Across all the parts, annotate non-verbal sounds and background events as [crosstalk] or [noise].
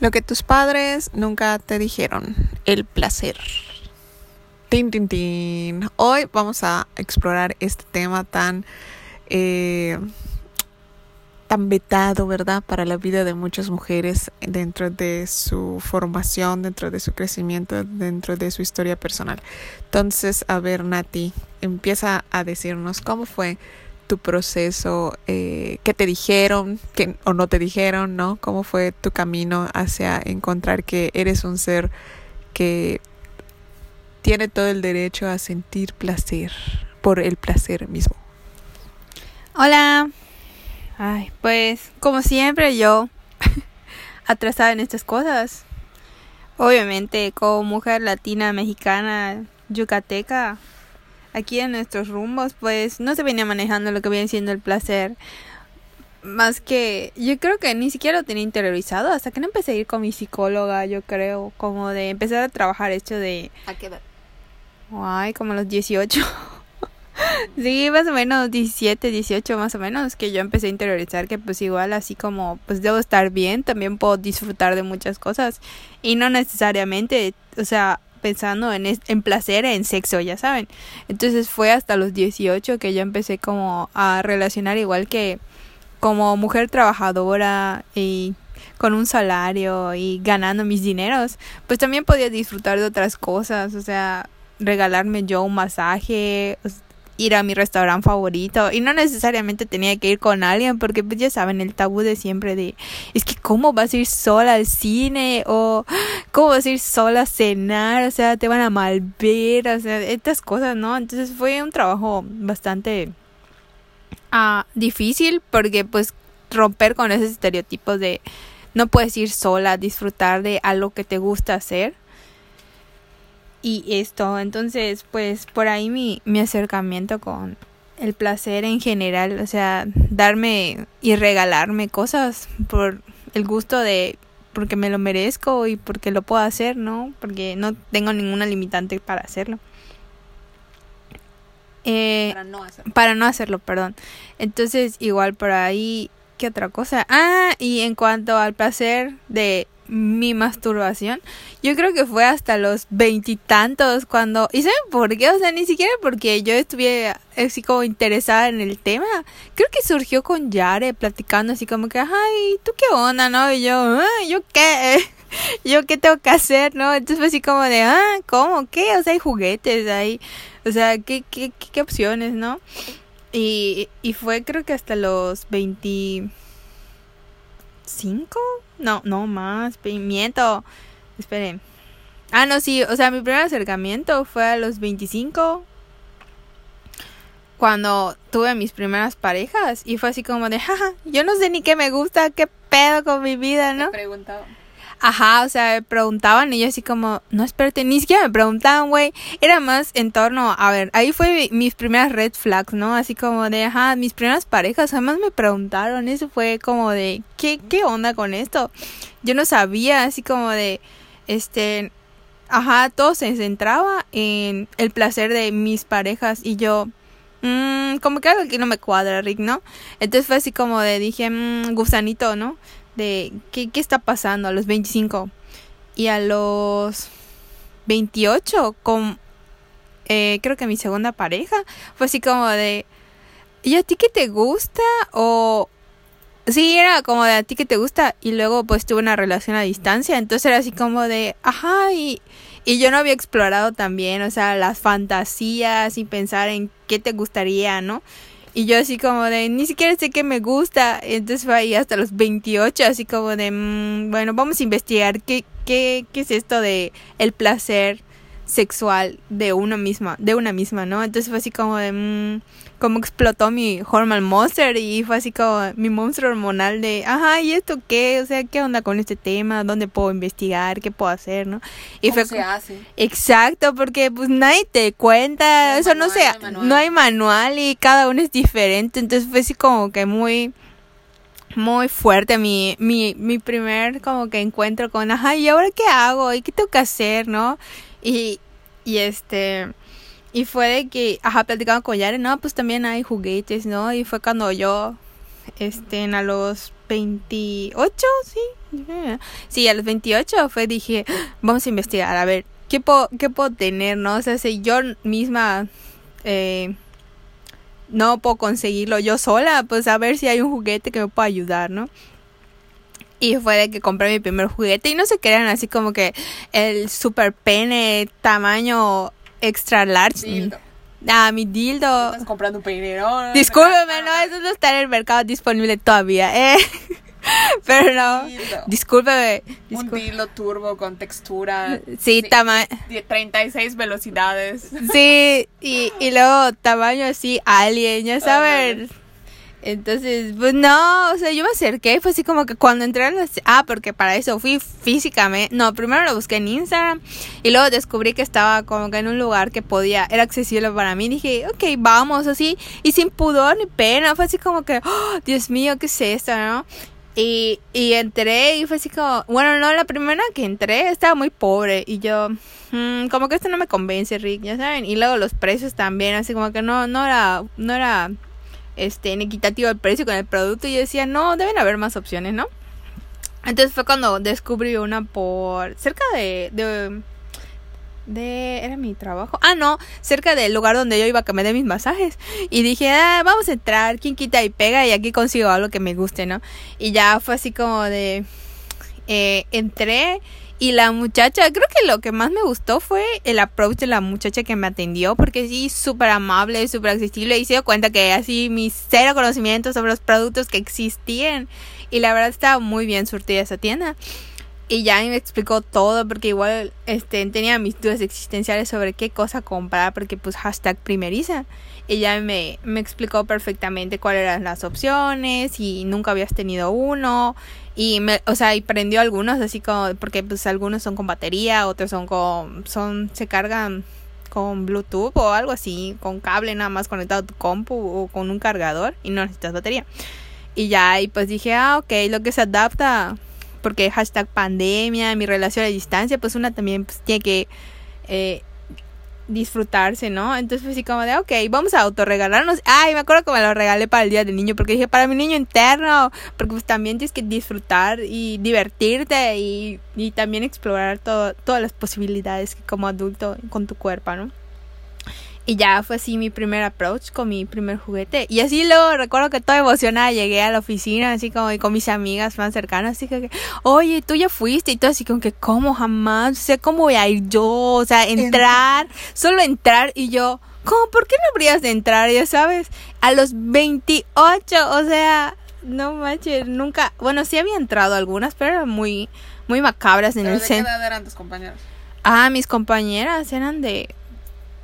Lo que tus padres nunca te dijeron, el placer. Tin, tin, tin. Hoy vamos a explorar este tema tan, eh, tan vetado, ¿verdad? Para la vida de muchas mujeres dentro de su formación, dentro de su crecimiento, dentro de su historia personal. Entonces, a ver, Nati, empieza a decirnos cómo fue tu proceso, eh, qué te dijeron que, o no te dijeron, ¿no? ¿Cómo fue tu camino hacia encontrar que eres un ser que tiene todo el derecho a sentir placer por el placer mismo? Hola. Ay, pues como siempre yo [laughs] atrasada en estas cosas. Obviamente como mujer latina, mexicana, yucateca, aquí en nuestros rumbos, pues no se venía manejando lo que viene siendo el placer. Más que yo creo que ni siquiera lo tenía interiorizado hasta que no empecé a ir con mi psicóloga, yo creo, como de empezar a trabajar esto de... ¿A qué edad? Ay, como a los 18. [laughs] sí, más o menos 17, 18 más o menos, que yo empecé a interiorizar que pues igual así como pues debo estar bien, también puedo disfrutar de muchas cosas y no necesariamente, o sea, pensando en, en placer, en sexo, ya saben. Entonces fue hasta los 18 que yo empecé como a relacionar igual que como mujer trabajadora y con un salario y ganando mis dineros, pues también podía disfrutar de otras cosas, o sea, regalarme yo un masaje, ir a mi restaurante favorito. Y no necesariamente tenía que ir con alguien porque pues ya saben el tabú de siempre de es que cómo vas a ir sola al cine o cómo vas a ir sola a cenar, o sea, te van a mal ver, o sea, estas cosas, ¿no? Entonces fue un trabajo bastante ah, difícil porque pues romper con esos estereotipos de no puedes ir sola a disfrutar de algo que te gusta hacer y esto, entonces pues por ahí mi, mi acercamiento con el placer en general, o sea, darme y regalarme cosas por el gusto de porque me lo merezco y porque lo puedo hacer, ¿no? Porque no tengo ninguna limitante para hacerlo. Eh, para no hacerlo. Para no hacerlo, perdón. Entonces, igual por ahí, ¿qué otra cosa? Ah, y en cuanto al placer de mi masturbación, yo creo que fue hasta los veintitantos cuando... ¿Y saben por qué? O sea, ni siquiera porque yo estuve así como interesada en el tema. Creo que surgió con Yare platicando así como que, ay, ¿tú qué onda, no? Y yo, ¿yo qué? [laughs] ¿Yo qué tengo que hacer, no? Entonces fue así como de, ah, ¿cómo? ¿Qué? O sea, hay juguetes, hay... O sea, ¿qué, qué, qué, opciones, no? Y, y fue creo que hasta los veinticinco no, no más, miento. Esperen. Ah, no, sí, o sea, mi primer acercamiento fue a los 25. Cuando tuve mis primeras parejas. Y fue así como de, jaja, yo no sé ni qué me gusta, qué pedo con mi vida, ¿no? preguntaba. Ajá, o sea, me preguntaban y yo así como, no, espérate, ni siquiera me preguntaban, güey. Era más en torno, a ver, ahí fue mis primeras red flags, ¿no? Así como de, ajá, mis primeras parejas jamás me preguntaron. Eso fue como de, ¿qué, qué onda con esto? Yo no sabía, así como de, este, ajá, todo se centraba en el placer de mis parejas y yo, mmm, como que algo aquí no me cuadra, Rick, ¿no? Entonces fue así como de, dije, mmm, gusanito, ¿no? De qué, qué está pasando a los 25 y a los 28 con eh, creo que mi segunda pareja fue así como de ¿y a ti qué te gusta? o sí era como de a ti qué te gusta y luego pues tuve una relación a distancia entonces era así como de ajá y y yo no había explorado también, o sea, las fantasías y pensar en qué te gustaría, ¿no? Y yo así como de, ni siquiera sé qué me gusta. Entonces fue ahí hasta los 28, así como de, mm, bueno, vamos a investigar qué, qué, qué es esto de el placer sexual de una misma, de una misma, ¿no? Entonces fue así como de, mmm, como explotó mi hormone monster y fue así como mi monstruo hormonal de, ajá, ¿y esto qué? O sea, ¿qué onda con este tema? ¿Dónde puedo investigar? ¿Qué puedo hacer? ¿no? Y ¿Cómo fue se hace? Exacto, porque pues nadie te cuenta, eso no sé, no hay manual y cada uno es diferente, entonces fue así como que muy muy fuerte mi, mi, mi primer como que encuentro con, ajá, ¿y ahora qué hago? ¿Y qué tengo que hacer? ¿No? Y, y este, y fue de que, ajá, platicaba con Yare, no, pues también hay juguetes, ¿no? Y fue cuando yo este, a los 28, sí. Sí, a los 28 fue, dije, vamos a investigar, a ver, ¿qué puedo, qué puedo tener, no? O sea, si yo misma eh, no puedo conseguirlo yo sola, pues a ver si hay un juguete que me pueda ayudar, ¿no? Y fue de que compré mi primer juguete y no se crean así como que el super pene tamaño extra large. Dildo. Ah, mi dildo. Estás comprando un peinero. Discúlpeme, no, eso no está en el mercado disponible todavía, eh. [laughs] Pero no, Dildo. discúlpeme. Un dildo turbo con textura. Sí, tamaño. de 36 velocidades. Sí, y, y luego tamaño así, alien, ya saben. Entonces, pues no, o sea, yo me acerqué y fue así como que cuando entré a las... Ah, porque para eso fui físicamente... No, primero lo busqué en Instagram y luego descubrí que estaba como que en un lugar que podía, era accesible para mí. Dije, ok, vamos, así, y sin pudor ni pena, fue así como que, oh, Dios mío, ¿qué es esto, no? Y, y entré y fue así como, bueno, no, la primera que entré estaba muy pobre y yo, mm, como que esto no me convence, Rick, ya saben. Y luego los precios también, así como que no, no era, no era, este, inequitativo el precio con el producto. Y yo decía, no, deben haber más opciones, ¿no? Entonces fue cuando descubrí una por cerca de, de, de, era mi trabajo. Ah, no, cerca del lugar donde yo iba a que me mis masajes. Y dije, ah, vamos a entrar, quien quita y pega y aquí consigo algo que me guste, ¿no? Y ya fue así como de, eh, entré y la muchacha, creo que lo que más me gustó fue el approach de la muchacha que me atendió, porque sí, súper amable, súper accesible, y se dio cuenta que así mis cero conocimientos sobre los productos que existían, y la verdad estaba muy bien surtida esa tienda. Y ya me explicó todo, porque igual este, tenía mis dudas existenciales sobre qué cosa comprar, porque pues hashtag primeriza. Ella me, me explicó perfectamente cuáles eran las opciones y nunca habías tenido uno. Y me, o sea, y prendió algunos así como, porque pues algunos son con batería, otros son con, son, se cargan con Bluetooth o algo así, con cable nada más conectado a tu compu o con un cargador y no necesitas batería. Y ya, y pues dije, ah, ok, lo que se adapta, porque hashtag pandemia, mi relación a distancia, pues una también pues, tiene que eh, disfrutarse, ¿no? Entonces fue así como de, ok, vamos a autorregalarnos. Ay, me acuerdo que me lo regalé para el Día del Niño, porque dije, para mi niño interno, porque pues también tienes que disfrutar y divertirte y, y también explorar todo, todas las posibilidades que como adulto con tu cuerpo, ¿no? Y ya fue así mi primer approach con mi primer juguete. Y así luego recuerdo que toda emocionada llegué a la oficina, así como y con mis amigas más cercanas, así que, oye, tú ya fuiste y todo así como que, ¿cómo jamás? O sea, ¿cómo voy a ir yo? O sea, entrar, solo entrar y yo, ¿cómo? ¿Por qué no habrías de entrar? Ya sabes, a los 28, o sea, no manches, nunca, bueno, sí había entrado algunas, pero eran muy, muy macabras en ¿Pero el de qué centro. edad eran tus compañeros? Ah, mis compañeras eran de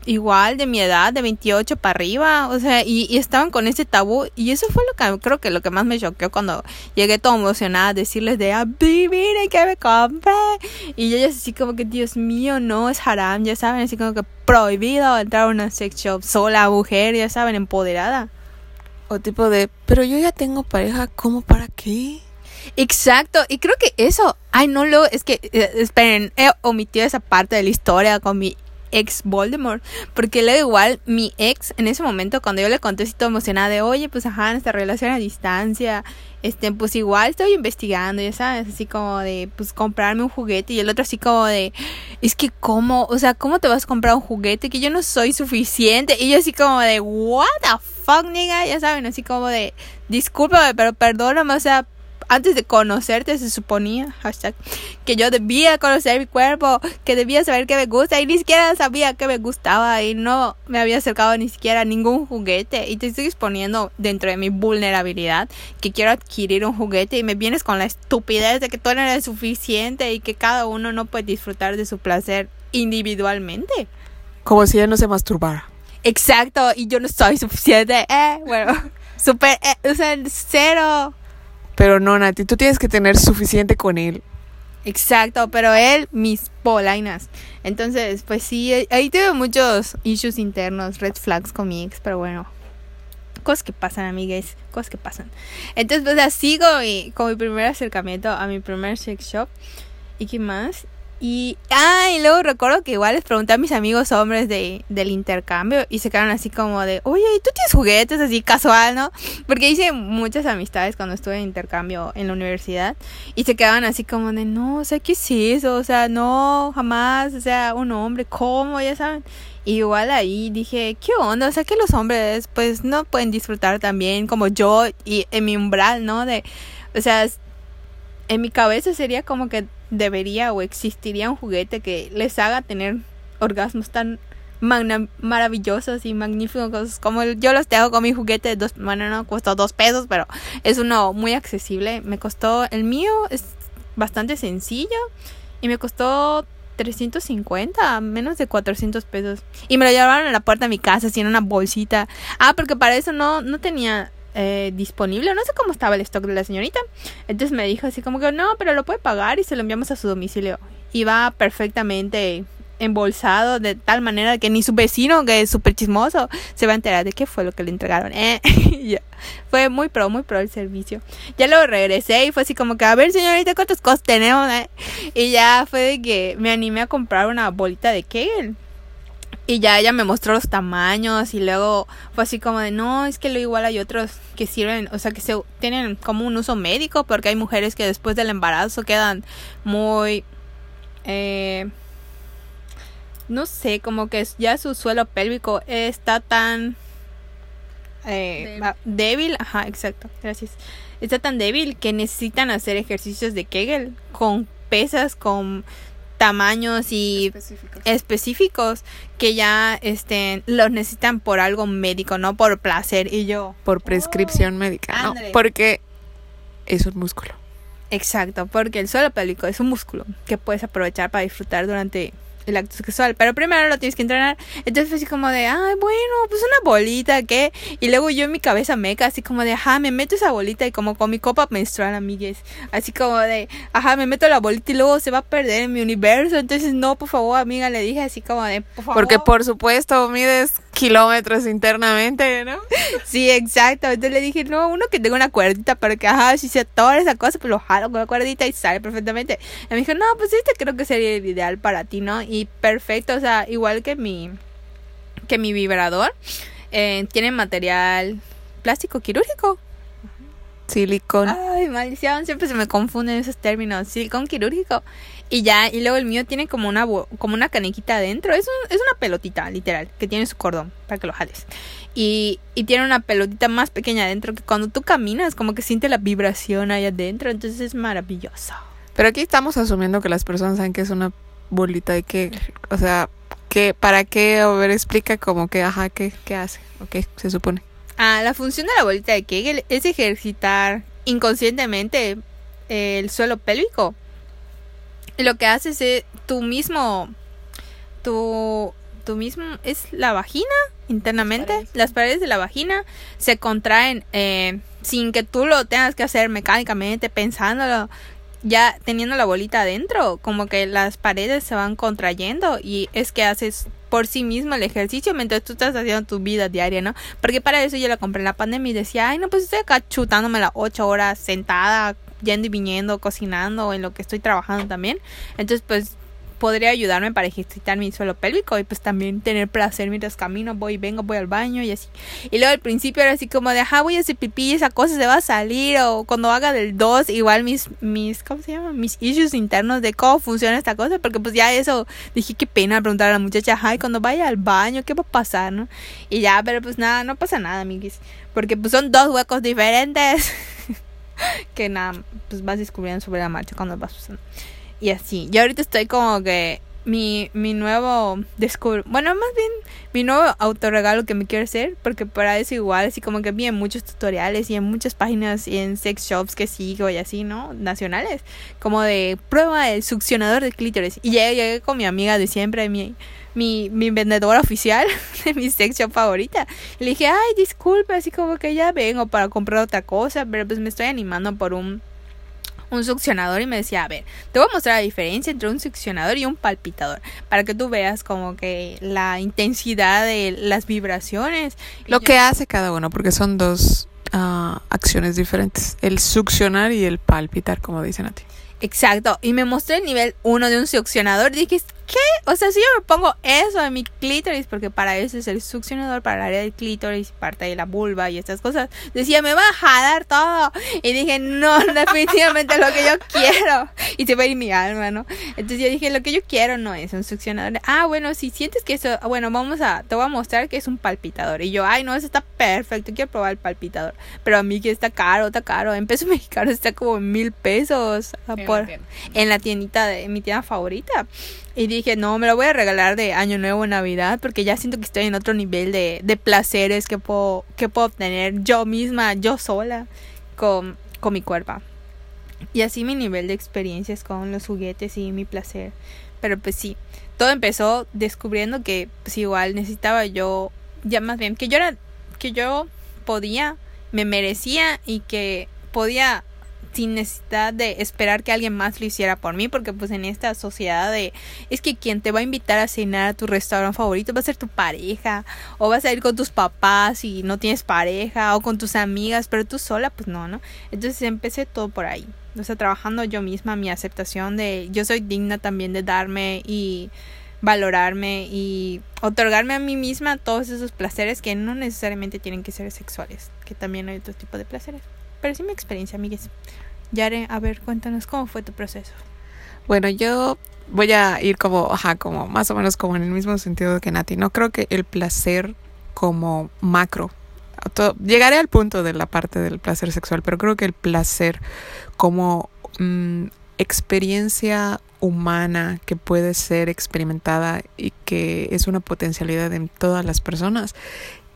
igual de mi edad, de 28 para arriba, o sea, y, y estaban con ese tabú y eso fue lo que creo que lo que más me choqueó cuando llegué toda emocionada a decirles de, ah, miren que me compré. Y ellas así como que, Dios mío, no, es haram, ya saben, así como que prohibido entrar a una sex shop sola, mujer, ya saben, empoderada. O tipo de, pero yo ya tengo pareja, ¿cómo para qué? Exacto, y creo que eso, ay no lo, es que, eh, esperen, he omitido esa parte de la historia con mi ex Voldemort, porque luego igual mi ex en ese momento cuando yo le conté así todo emocionada de, oye, pues ajá, nuestra relación a distancia, este, pues igual estoy investigando, ya sabes, así como de, pues comprarme un juguete y el otro así como de, es que cómo, o sea, ¿cómo te vas a comprar un juguete que yo no soy suficiente? Y yo así como de, what the fuck, nigga, ya saben, así como de, discúlpame, pero perdóname, o sea, antes de conocerte se suponía, hashtag, que yo debía conocer mi cuerpo, que debía saber qué me gusta y ni siquiera sabía qué me gustaba y no me había acercado ni siquiera a ningún juguete y te estoy exponiendo dentro de mi vulnerabilidad que quiero adquirir un juguete y me vienes con la estupidez de que tú no eres suficiente y que cada uno no puede disfrutar de su placer individualmente. Como si ella no se masturbara. Exacto, y yo no soy suficiente, eh, bueno, [laughs] super, eh, o sea, cero. Pero no, Nati, tú tienes que tener suficiente con él. Exacto, pero él, mis polainas. Entonces, pues sí, ahí tuve muchos issues internos, red flags con mi ex, pero bueno. Cosas que pasan, amigues, cosas que pasan. Entonces, pues así con mi, con mi primer acercamiento a mi primer sex shop. ¿Y qué más? Y, ah, y luego recuerdo que igual les pregunté a mis amigos hombres de, del intercambio y se quedaron así como de, oye, ¿y tú tienes juguetes así casual, no? Porque hice muchas amistades cuando estuve en intercambio en la universidad y se quedaban así como de, no, o sea, ¿qué es eso? O sea, no, jamás, o sea, un hombre, ¿cómo? Ya saben. Y igual ahí dije, ¿qué onda? O sea, que los hombres pues no pueden disfrutar también como yo y en mi umbral, ¿no? De, o sea, en mi cabeza sería como que debería o existiría un juguete que les haga tener orgasmos tan maravillosos y magníficos como yo los tengo con mi juguete de dos, bueno no costó dos pesos pero es uno muy accesible. Me costó el mío es bastante sencillo y me costó 350 menos de 400 pesos. Y me lo llevaron a la puerta de mi casa así en una bolsita. Ah porque para eso no no tenía eh, disponible. No sé cómo estaba el stock de la señorita. Entonces me dijo así como que no, pero lo puede pagar y se lo enviamos a su domicilio. Y va perfectamente embolsado de tal manera que ni su vecino, que es súper chismoso, se va a enterar de qué fue lo que le entregaron. Eh, [laughs] fue muy pro, muy pro el servicio. Ya luego regresé y fue así como que, a ver señorita, ¿cuántos cosas tenemos? Eh? Y ya fue de que me animé a comprar una bolita de Kegel y ya ella me mostró los tamaños y luego fue así como de, no, es que lo igual hay otros que sirven, o sea, que se tienen como un uso médico porque hay mujeres que después del embarazo quedan muy, eh, no sé, como que ya su suelo pélvico está tan eh, débil. ajá, exacto, gracias. Está tan débil que necesitan hacer ejercicios de Kegel con pesas, con tamaños y específicos. que ya este los necesitan por algo médico, no por placer y yo por prescripción oh, médica, no, porque es un músculo. Exacto, porque el suelo pélvico es un músculo que puedes aprovechar para disfrutar durante el acto sexual, pero primero lo tienes que entrenar. Entonces fue así como de, ay, bueno, pues una bolita, ¿qué? Y luego yo en mi cabeza meca, así como de, ajá, me meto esa bolita y como con mi copa menstrual, amigues. Así como de, ajá, me meto la bolita y luego se va a perder en mi universo. Entonces, no, por favor, amiga, le dije así como de, por favor. Porque por supuesto mides kilómetros internamente, ¿no? sí, exacto. Entonces le dije, no, uno que tenga una cuerdita para que, ajá, si se atora esa cosa, pues lo jalo con la cuerdita y sale perfectamente. Y me dijo, no, pues este creo que sería el ideal para ti, ¿no? Y perfecto, o sea, igual que mi, que mi vibrador, eh, tiene material plástico quirúrgico. Silicón. Ay, maldición, siempre se me confunden esos términos. Silicón quirúrgico. Y ya, y luego el mío tiene como una como una canequita adentro. Es, un, es una pelotita, literal, que tiene su cordón para que lo jales. Y, y tiene una pelotita más pequeña adentro que cuando tú caminas, como que siente la vibración ahí adentro. Entonces es maravilloso. Pero aquí estamos asumiendo que las personas saben que es una bolita de que, o sea, que para qué, a ver, explica como que, ajá, qué, qué hace, o qué se supone. Ah, la función de la bolita de Kegel es ejercitar inconscientemente el suelo pélvico. Lo que haces es tú mismo, tú, tú mismo, es la vagina internamente, las paredes, de la vagina se contraen eh, sin que tú lo tengas que hacer mecánicamente, pensándolo, ya teniendo la bolita adentro, como que las paredes se van contrayendo y es que haces por sí mismo el ejercicio mientras tú estás haciendo tu vida diaria, ¿no? Porque para eso yo la compré en la pandemia y decía, ay, no, pues estoy acá chutándome las ocho horas sentada, yendo y viniendo, cocinando, en lo que estoy trabajando también. Entonces, pues podría ayudarme para ejercitar mi suelo pélvico y pues también tener placer mientras camino, voy, vengo, voy al baño y así. Y luego al principio era así como de, ajá, voy a hacer pipí, esa cosa se va a salir o cuando haga del 2, igual mis, mis, ¿cómo se llama? Mis issues internos de cómo funciona esta cosa, porque pues ya eso, dije, qué pena preguntar a la muchacha, ay, cuando vaya al baño, ¿qué va a pasar, no? Y ya, pero pues nada, no pasa nada, amiguis, porque pues son dos huecos diferentes. [laughs] que nada, pues vas descubriendo sobre la marcha cuando vas usando y así. Y ahorita estoy como que mi, mi nuevo descubro, bueno, más bien mi nuevo autorregalo que me quiero hacer, porque para eso igual, así como que vi en muchos tutoriales y en muchas páginas y en sex shops que sigo y así, ¿no? Nacionales, como de prueba el succionador de clítoris. Y llegué, llegué con mi amiga de siempre, mi, mi, mi vendedora oficial [laughs] de mi sex shop favorita. Le dije, ay, disculpe, así como que ya vengo para comprar otra cosa, pero pues me estoy animando por un un succionador y me decía, a ver, te voy a mostrar la diferencia entre un succionador y un palpitador para que tú veas como que la intensidad de las vibraciones. Lo que hace cada uno, porque son dos ah, acciones diferentes, el succionar y el palpitar, como dicen a ti. Exacto, y me mostré el nivel 1 de un succionador. Dije, ¿qué? O sea, si yo me pongo eso en mi clítoris, porque para eso es el succionador, para el área del clítoris, parte de la vulva y estas cosas, decía, me va a jalar todo. Y dije, no, [laughs] definitivamente lo que yo quiero. Y se va a ir mi alma, ¿no? Entonces yo dije, lo que yo quiero no es un succionador. Ah, bueno, si sientes que eso, bueno, vamos a, te voy a mostrar que es un palpitador. Y yo, ay, no, eso está perfecto, quiero probar el palpitador. Pero a mí que está caro, está caro. En peso [laughs] mexicano está como mil pesos en la tiendita de mi tienda favorita. Y dije, no, me lo voy a regalar de Año Nuevo, Navidad, porque ya siento que estoy en otro nivel de, de placeres que puedo, que puedo obtener yo misma, yo sola, con, con mi cuerpo. Y así mi nivel de experiencias con los juguetes y mi placer. Pero pues sí, todo empezó descubriendo que pues igual necesitaba yo, ya más bien, que yo era, que yo podía, me merecía y que podía sin necesidad de esperar que alguien más lo hiciera por mí, porque pues en esta sociedad de es que quien te va a invitar a cenar a tu restaurante favorito va a ser tu pareja, o vas a ir con tus papás y no tienes pareja, o con tus amigas, pero tú sola, pues no, ¿no? Entonces empecé todo por ahí. O sea, trabajando yo misma mi aceptación de yo soy digna también de darme y valorarme y otorgarme a mí misma todos esos placeres que no necesariamente tienen que ser sexuales, que también hay otro tipo de placeres. Sí mi experiencia, amigues. Yare, a ver, cuéntanos cómo fue tu proceso. Bueno, yo voy a ir como, ajá, como más o menos como en el mismo sentido que Nati. No creo que el placer como macro. llegaré al punto de la parte del placer sexual, pero creo que el placer como mm, experiencia humana que puede ser experimentada y que es una potencialidad en todas las personas,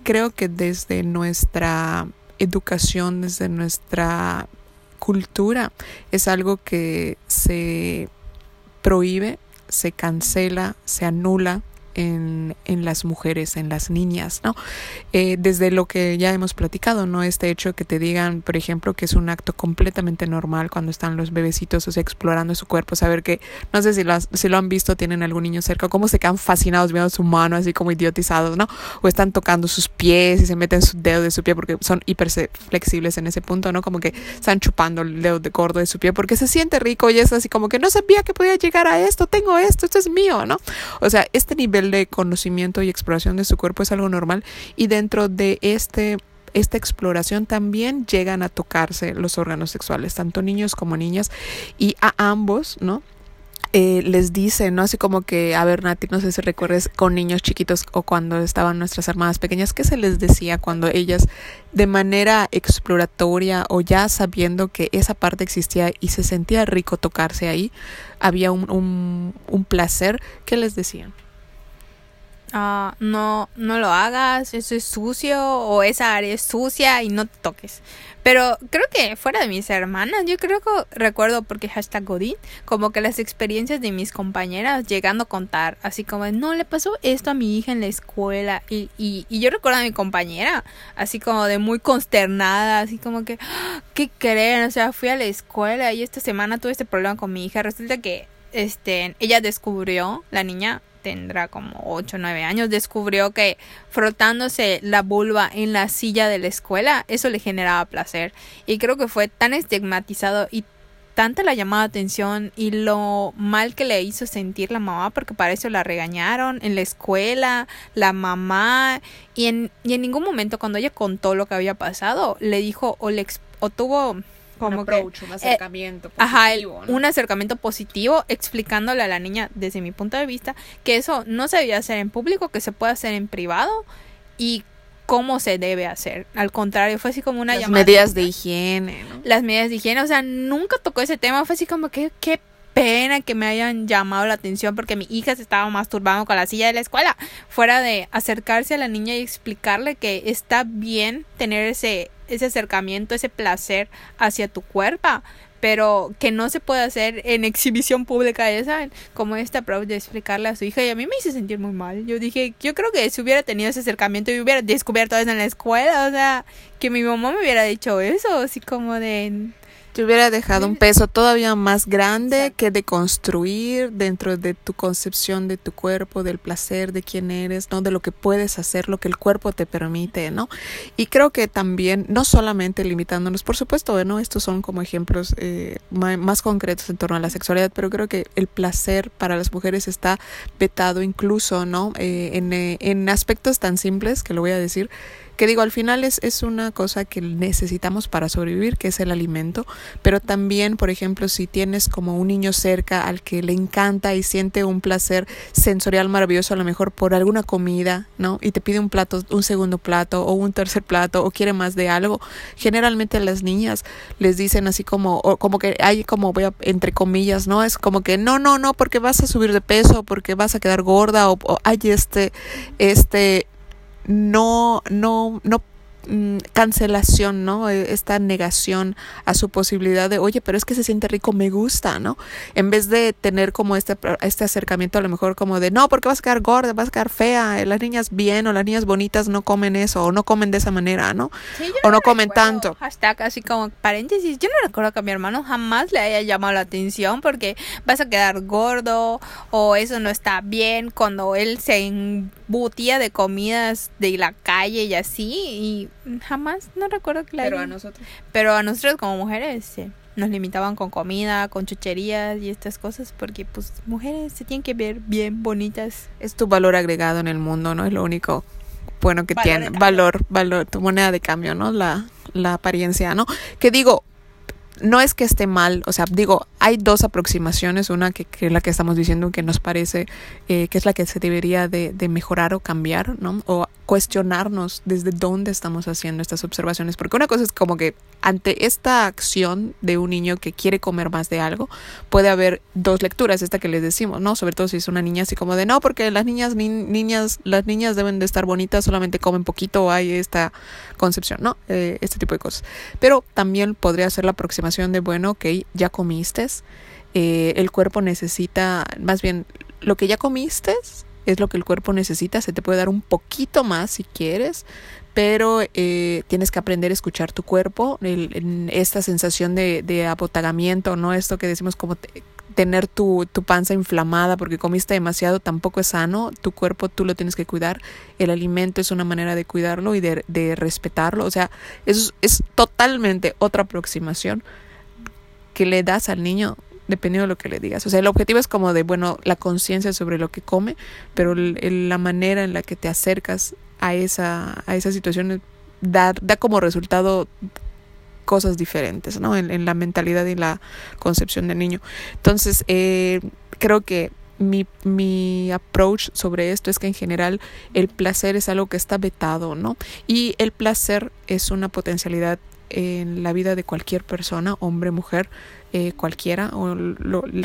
creo que desde nuestra educación, desde nuestra cultura. Es algo que se prohíbe, se cancela, se anula en, las mujeres, en las niñas, ¿no? Eh, desde lo que ya hemos platicado, ¿no? Este hecho que te digan, por ejemplo, que es un acto completamente normal cuando están los bebecitos o sea, explorando su cuerpo, saber que, no sé si lo, si lo han visto, tienen algún niño cerca, cómo se quedan fascinados viendo su mano, así como idiotizados, ¿no? O están tocando sus pies y se meten su dedo de su pie porque son hiper flexibles en ese punto, ¿no? Como que están chupando el dedo de gordo de su pie porque se siente rico y es así como que no sabía que podía llegar a esto, tengo esto, esto es mío, ¿no? O sea, este nivel de conocimiento y exploración de su cuerpo es algo normal y dentro de este esta exploración también llegan a tocarse los órganos sexuales, tanto niños como niñas, y a ambos, ¿no? Eh, les dice, ¿no? Así como que, a ver, Nati, no sé si recuerdes con niños chiquitos o cuando estaban nuestras hermanas pequeñas, ¿qué se les decía cuando ellas de manera exploratoria o ya sabiendo que esa parte existía y se sentía rico tocarse ahí, había un, un, un placer, ¿qué les decían? Ah, no, no lo hagas, eso es sucio o esa área es sucia y no te toques. Pero creo que fuera de mis hermanas, yo creo que recuerdo porque hashtag Godín, como que las experiencias de mis compañeras llegando a contar, así como, no, le pasó esto a mi hija en la escuela. Y, y, y yo recuerdo a mi compañera, así como de muy consternada, así como que, ah, ¿qué creen? O sea, fui a la escuela y esta semana tuve este problema con mi hija. Resulta que este, ella descubrió, la niña, tendrá como 8 o 9 años, descubrió que frotándose la vulva en la silla de la escuela, eso le generaba placer. Y creo que fue tan estigmatizado y tanta la llamada atención y lo mal que le hizo sentir la mamá, porque para eso la regañaron en la escuela, la mamá, y en, y en ningún momento cuando ella contó lo que había pasado, le dijo o, le, o tuvo como un un eh, acercamiento positivo. un acercamiento positivo explicándole a la niña desde mi punto de vista que eso no se debe hacer en público, que se puede hacer en privado y cómo se debe hacer. Al contrario, fue así como una Las medidas de higiene, ¿no? Las medidas de higiene, o sea, nunca tocó ese tema, fue así como que qué pena que me hayan llamado la atención porque mi hija se estaba masturbando con la silla de la escuela. Fuera de acercarse a la niña y explicarle que está bien tener ese ese acercamiento, ese placer hacia tu cuerpo, pero que no se puede hacer en exhibición pública, ya saben, como esta approach de explicarle a su hija y a mí me hizo sentir muy mal. Yo dije, yo creo que si hubiera tenido ese acercamiento y hubiera descubierto eso en la escuela, o sea, que mi mamá me hubiera dicho eso, así como de Te hubiera dejado un peso todavía más grande que de construir dentro de tu concepción de tu cuerpo, del placer, de quién eres, ¿no? De lo que puedes hacer, lo que el cuerpo te permite, ¿no? Y creo que también, no solamente limitándonos, por supuesto, ¿no? Estos son como ejemplos eh, más concretos en torno a la sexualidad, pero creo que el placer para las mujeres está vetado incluso, ¿no? Eh, en, eh, en aspectos tan simples, que lo voy a decir, que digo, al final es, es una cosa que necesitamos para sobrevivir, que es el alimento, pero también, por ejemplo, si tienes como un niño cerca al que le encanta y siente un placer sensorial maravilloso, a lo mejor por alguna comida, ¿no? Y te pide un plato, un segundo plato o un tercer plato o quiere más de algo, generalmente a las niñas les dicen así como, o como que hay como, entre comillas, ¿no? Es como que no, no, no, porque vas a subir de peso, porque vas a quedar gorda o, o hay este, este no, no, no cancelación, ¿no? E, esta negación a su posibilidad de, oye, pero es que se siente rico, me gusta, ¿no? En vez de tener como este, este acercamiento a lo mejor como de, no, porque vas a quedar gorda, vas a quedar fea, las niñas bien o las niñas bonitas no comen eso o no comen de esa manera, ¿no? o no, comen tanto. Hashtag así como paréntesis, yo no recuerdo que a mi hermano jamás le haya llamado la atención porque vas a quedar gordo o eso no está bien cuando él se embutía de comidas de la calle y así y jamás, no recuerdo que Pero a nosotros. Pero a nosotros como mujeres, Nos limitaban con comida, con chucherías y estas cosas porque pues mujeres se tienen que ver bien bonitas. Es tu valor agregado en el mundo, ¿no? Es lo único bueno que tiene. Valor, valor, tu moneda de cambio, ¿no? La, la apariencia, ¿no? Que digo, no es que esté mal, o sea, digo, hay dos aproximaciones, una que, que es la que estamos diciendo que nos parece eh, que es la que se debería de, de, mejorar o cambiar, ¿no? O cuestionarnos desde dónde estamos haciendo estas observaciones, porque una cosa es como que ante esta acción de un niño que quiere comer más de algo, puede haber dos lecturas, esta que les decimos, ¿no? Sobre todo si es una niña así como de, no, porque las niñas, ni, niñas, las niñas deben de estar bonitas, solamente comen poquito, hay esta concepción, ¿no? Eh, este tipo de cosas. Pero también podría ser la aproximación de, bueno, ok, ya comiste, eh, el cuerpo necesita, más bien, lo que ya comiste es lo que el cuerpo necesita, se te puede dar un poquito más si quieres, pero eh, tienes que aprender a escuchar tu cuerpo, esta sensación de, de, apotagamiento, ¿no? Esto que decimos como tener tu, tu, panza inflamada porque comiste demasiado tampoco es sano, tu cuerpo tú lo tienes que cuidar, el alimento es una manera de cuidarlo y de, de respetarlo, o sea, eso es totalmente otra aproximación que le das al niño dependiendo de lo que le digas. O sea, el objetivo es como de, bueno, la conciencia sobre lo que come, pero la manera en la que te acercas a esa, a esa situación da, da como resultado cosas diferentes, ¿no? En, la mentalidad y la concepción del niño. Entonces, eh, creo que mi, mi approach sobre esto es que en general el placer es algo que está vetado, ¿no? Y el placer es una potencialidad en la vida de cualquier persona, hombre, mujer, eh, cualquiera, o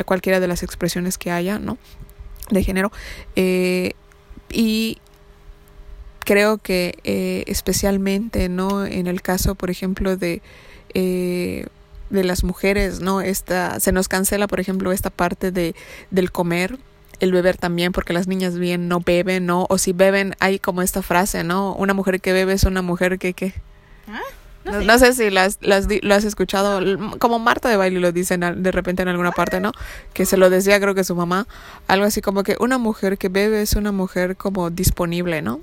cualquiera de las expresiones que haya, ¿no? De género. Eh, y creo que eh, especialmente, ¿no? En el caso, por ejemplo, de de las mujeres, ¿no? Esta, se nos cancela, por ejemplo, esta parte de, del comer, el beber también, porque las niñas bien no beben, ¿no? O si beben, hay como esta frase, ¿no? Una mujer que bebe es una mujer que, que... ¿Ah? No, sé. si las, las, lo has escuchado, como Marta de Baile lo dicen de repente en alguna parte, ¿no? Que se lo decía creo que su mamá, algo así como que una mujer que bebe es una mujer como disponible, ¿no?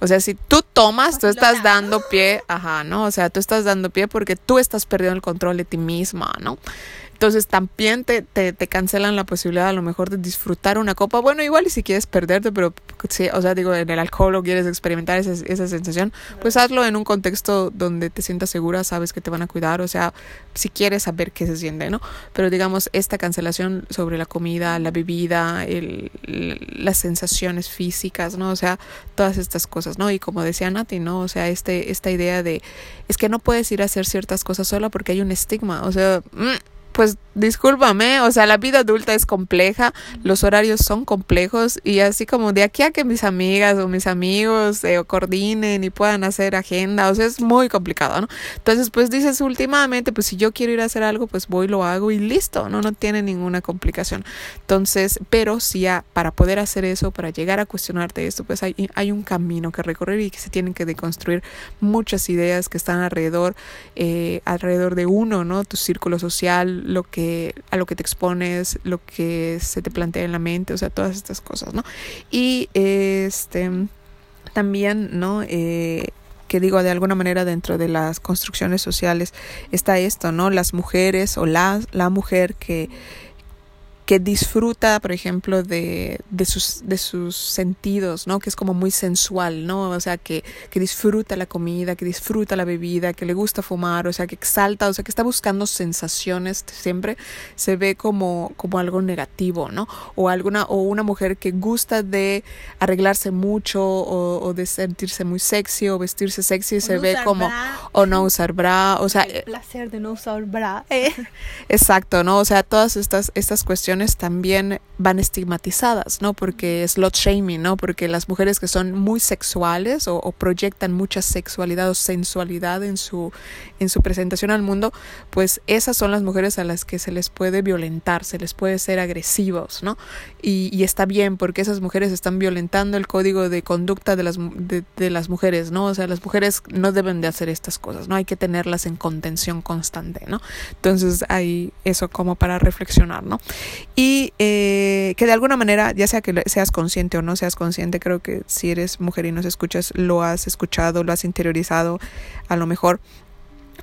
O sea, si tú tomas, tú estás dando pie, ajá, ¿no? O sea, tú estás dando pie porque tú estás perdiendo el control de ti misma, ¿no? Entonces también te, te, te, cancelan la posibilidad a lo mejor de disfrutar una copa. Bueno, igual y si quieres perderte, pero sí, o sea, digo, en el alcohol o quieres experimentar esa, esa sensación, pues hazlo en un contexto donde te sientas segura, sabes que te van a cuidar, o sea, si quieres saber qué se siente, ¿no? Pero digamos, esta cancelación sobre la comida, la bebida, el, las sensaciones físicas, ¿no? O sea, todas estas cosas, ¿no? Y como decía Nati, ¿no? O sea, este, esta idea de, es que no puedes ir a hacer ciertas cosas sola porque hay un estigma, o sea... Mm, pues discúlpame, o sea, la vida adulta es compleja, los horarios son complejos y así como de aquí a que mis amigas o mis amigos eh, coordinen y puedan hacer agenda, o sea, es muy complicado, ¿no? Entonces, pues dices últimamente, pues si yo quiero ir a hacer algo, pues voy, lo hago y listo, ¿no? No tiene ninguna complicación. Entonces, pero si ya para poder hacer eso, para llegar a cuestionarte esto, pues hay, hay un camino que recorrer y que se tienen que deconstruir muchas ideas que están alrededor, eh, alrededor de uno, ¿no? Tu círculo social, lo que, a lo que te expones, lo que se te plantea en la mente, o sea, todas estas cosas, ¿no? Y este también, ¿no? Eh, que digo de alguna manera dentro de las construcciones sociales está esto, ¿no? Las mujeres o la, la mujer que que disfruta, por ejemplo, de, de, sus, de sus sentidos, ¿no? Que es como muy sensual, ¿no? O sea, que, que disfruta la comida, que disfruta la bebida, que le gusta fumar, o sea, que exalta, o sea, que está buscando sensaciones siempre, se ve como, como algo negativo, ¿no? O alguna, o una mujer que gusta de arreglarse mucho, o, o de sentirse muy sexy, o vestirse sexy, se ve como, o no usar bra, o sea... El eh, placer de no usar bra. [laughs] Exacto, ¿no? O sea, todas estas, estas cuestiones también van estigmatizadas, ¿no? Porque es lot shaming, ¿no? Porque las mujeres que son muy sexuales o, proyectan mucha sexualidad o sensualidad en su, en su presentación al mundo, pues esas son las mujeres a las que se les puede violentar, se les puede ser agresivos, ¿no? Y, y está bien porque esas mujeres están violentando el código de conducta de las, de, de las mujeres, ¿no? O sea, las mujeres no deben de hacer estas cosas, ¿no? Hay que tenerlas en contención constante, ¿no? Entonces hay eso como para reflexionar, ¿no? Y eh, que de alguna manera, ya sea que seas consciente o no seas consciente, creo que si eres mujer y nos escuchas, lo has escuchado, lo has interiorizado, a lo mejor.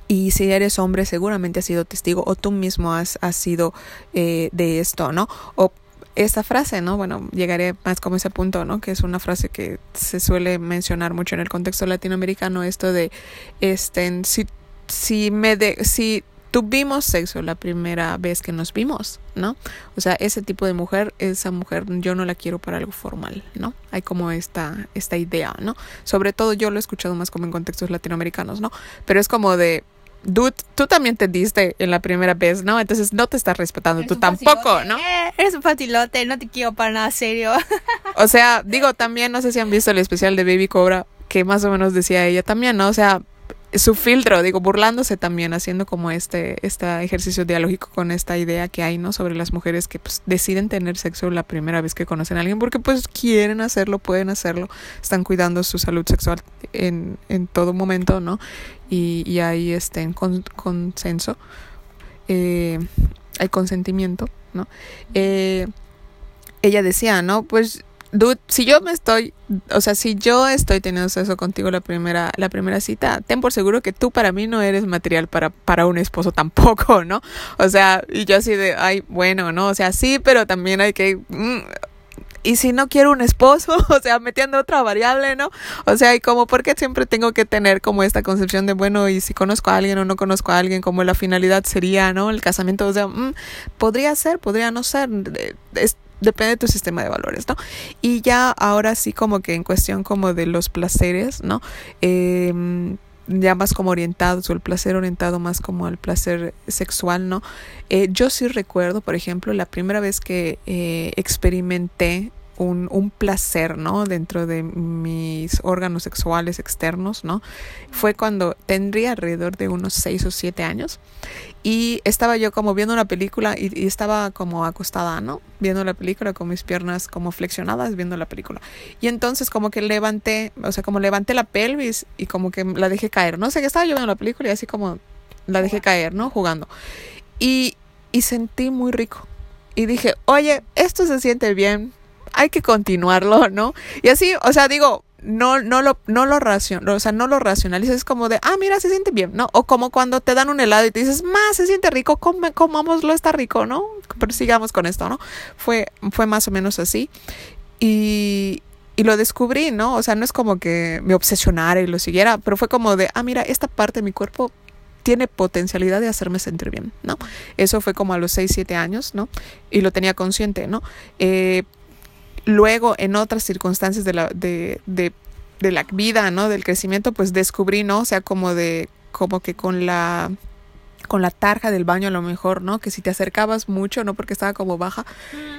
Y si eres hombre, seguramente has sido testigo o tú mismo has, has sido eh, de esto, ¿no? O esta frase, ¿no? Bueno, llegaré más como ese punto, ¿no? Que es una frase que se suele mencionar mucho en el contexto latinoamericano, esto de, este, si, si me de, si tuvimos sexo la primera vez que nos vimos, ¿no? O sea, ese tipo de mujer, esa mujer yo no la quiero para algo formal, ¿no? Hay como esta, esta idea, ¿no? Sobre todo yo lo he escuchado más como en contextos latinoamericanos, ¿no? Pero es como de, dude, tú también te diste en la primera vez, ¿no? Entonces no te estás respetando tú tampoco, ¿no? Eh, eres un fatilote, no te quiero para nada serio. [laughs] o sea, digo, también no sé si han visto el especial de Baby Cobra, que más o menos decía ella también, ¿no? O sea, su filtro, digo, burlándose también, haciendo como este, este ejercicio dialógico con esta idea que hay, ¿no? Sobre las mujeres que pues, deciden tener sexo la primera vez que conocen a alguien porque pues quieren hacerlo, pueden hacerlo, están cuidando su salud sexual en, en todo momento, ¿no? Y, y hay este con, consenso, eh, hay consentimiento, ¿no? Eh, ella decía, ¿no? Pues dude, si yo me estoy, o sea, si yo estoy teniendo sexo contigo la primera, la primera cita, ten por seguro que tú para mí no eres material para, para un esposo [laughs] tampoco, ¿no? O sea, y yo así de, ay, bueno, ¿no? O sea, sí, pero también hay que... Mm, y si no quiero un esposo, [laughs] o sea, metiendo otra variable, ¿no? O sea, y como porque siempre tengo que tener como esta concepción de, bueno, y si conozco a alguien o no conozco a alguien, como la finalidad sería, ¿no? El casamiento, o sea, mm, podría ser, podría no ser. Depende de tu sistema de valores, ¿no? Y ya ahora sí como que en cuestión como de los placeres, ¿no? Eh, ya más como orientados o el placer orientado más como al placer sexual, ¿no? Eh, yo sí recuerdo, por ejemplo, la primera vez que eh, experimenté un, un, placer, ¿no? Dentro de mis órganos sexuales externos, ¿no? Fue cuando tendría alrededor de unos 6 o 7 años y estaba yo como viendo una película y, y, estaba como acostada, ¿no? Viendo la película con mis piernas como flexionadas viendo la película. Y entonces como que levanté, o sea, como levanté la pelvis y como que la dejé caer, ¿no? O sea, que estaba yo viendo la película y así como la dejé caer, ¿no? Jugando. Y, y sentí muy rico. Y dije, oye, esto se siente bien, hay que continuarlo, ¿no? Y así, o sea, digo, no, no lo, no lo racion, o sea, no lo racionalizas, es como de, ah, mira, se siente bien, ¿no? O como cuando te dan un helado y te dices, más, se siente rico, comámoslo, está rico, ¿no? Pero sigamos con esto, ¿no? Fue, fue más o menos así. Y, y lo descubrí, ¿no? O sea, no es como que me obsesionara y lo siguiera, pero fue como de, ah, mira, esta parte de mi cuerpo tiene potencialidad de hacerme sentir bien, ¿no? Eso fue como a los 6, 7 años, ¿no? Y lo tenía consciente, ¿no? Eh, luego en otras circunstancias de la, de, de, de la vida, ¿no? Del crecimiento, pues descubrí, ¿no? O sea, como de, como que con la con la tarja del baño a lo mejor, ¿no? Que si te acercabas mucho, ¿no? Porque estaba como baja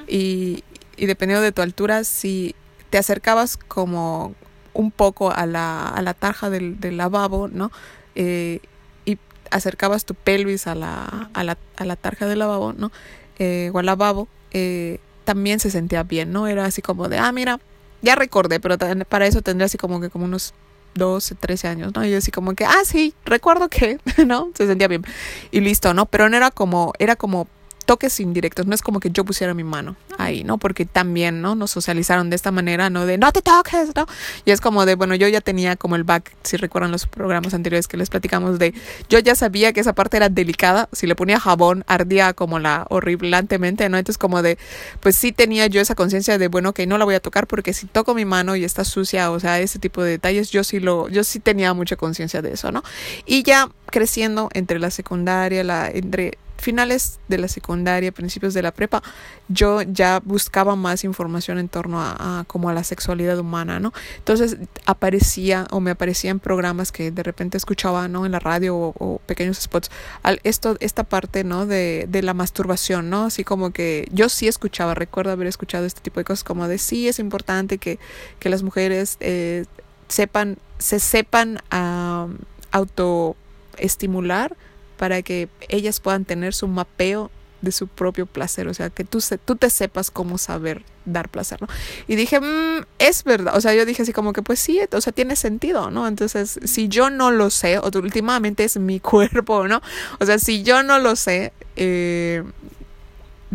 y, y dependiendo de tu altura, si te acercabas como un poco a la, a la tarja del, del lavabo, ¿no? Eh, y acercabas tu pelvis a la, a la, a la tarja del lavabo, ¿no? Eh, o al lavabo, eh, también se sentía bien, ¿no? Era así como de, ah, mira, ya recordé, pero para eso tendría así como que como unos 12, 13 años, ¿no? Y yo así como que, ah, sí, recuerdo que, [laughs] ¿no? Se sentía bien. Y listo, ¿no? Pero no era como, era como toques indirectos, no es como que yo pusiera mi mano ahí, ¿no? Porque también, ¿no? Nos socializaron de esta manera, ¿no? De no te toques, ¿no? Y es como de, bueno, yo ya tenía como el back, si recuerdan los programas anteriores que les platicamos de, yo ya sabía que esa parte era delicada, si le ponía jabón ardía como la horriblemente, ¿no? Entonces como de, pues sí tenía yo esa conciencia de, bueno, que no la voy a tocar porque si toco mi mano y está sucia, o sea, ese tipo de detalles, yo sí lo, yo sí tenía mucha conciencia de eso, ¿no? Y ya creciendo entre la secundaria, la, entre finales de la secundaria, principios de la prepa, yo ya buscaba más información en torno a, como a la sexualidad humana, ¿no? Entonces aparecía o me aparecían programas que de repente escuchaba, ¿no? En la radio o, pequeños spots, al, esto, esta parte, ¿no? De, de, la masturbación, ¿no? Así como que yo sí escuchaba, recuerdo haber escuchado este tipo de cosas como de sí es importante que, que las mujeres eh, sepan, se sepan uh, autoestimular para que ellas puedan tener su mapeo de su propio placer, o sea, que tú, te sepas cómo saber dar placer, ¿no? Y dije, mm, es verdad, o sea, yo dije así como que pues sí, o sea, tiene sentido, ¿no? Entonces, si yo no lo sé, o últimamente es mi [laughs] cuerpo, ¿no? O sea, si yo no lo sé, eh,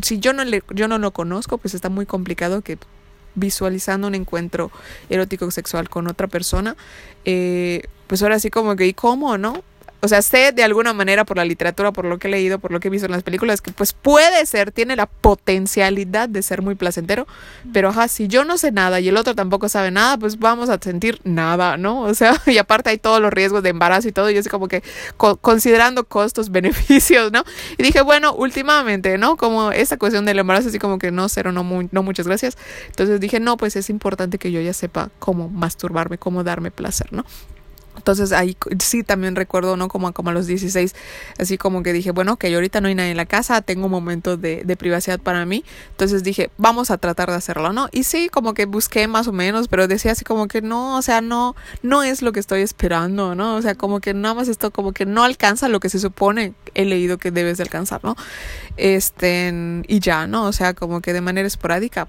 si yo no, le, yo no lo conozco, pues está muy complicado que visualizando un encuentro erótico sexual con otra persona, eh, pues ahora sí como que, ¿y cómo, no? O sea, sé de alguna manera por la literatura, por lo que he leído, por lo que he visto en las películas, que pues puede ser, tiene la potencialidad de ser muy placentero, pero ajá, si yo no sé nada y el otro tampoco sabe nada, pues vamos a sentir nada, ¿no? O sea, [laughs] y aparte hay todos los riesgos de embarazo y todo, y yo así como que considerando costos, [laughs] beneficios, ¿no? Y dije, bueno, últimamente, ¿no? Como esta cuestión del embarazo, así como que no, cero, no, no muchas gracias. Entonces dije, no, pues es importante que yo ya sepa cómo masturbarme, cómo darme placer, ¿no? Entonces ahí sí también recuerdo, ¿no? Como, como a los 16, así como que dije, bueno, que ahorita no hay nadie en la casa, tengo un momento de, de, privacidad para mí. Entonces dije, vamos a tratar de hacerlo, ¿no? Y sí, como que busqué más o menos, pero decía así como que no, o sea, no, no es lo que estoy esperando, ¿no? O sea, como que nada más esto como que no alcanza lo que se supone he leído que debes de alcanzar, ¿no? Este, y ya, ¿no? O sea, como que de manera esporádica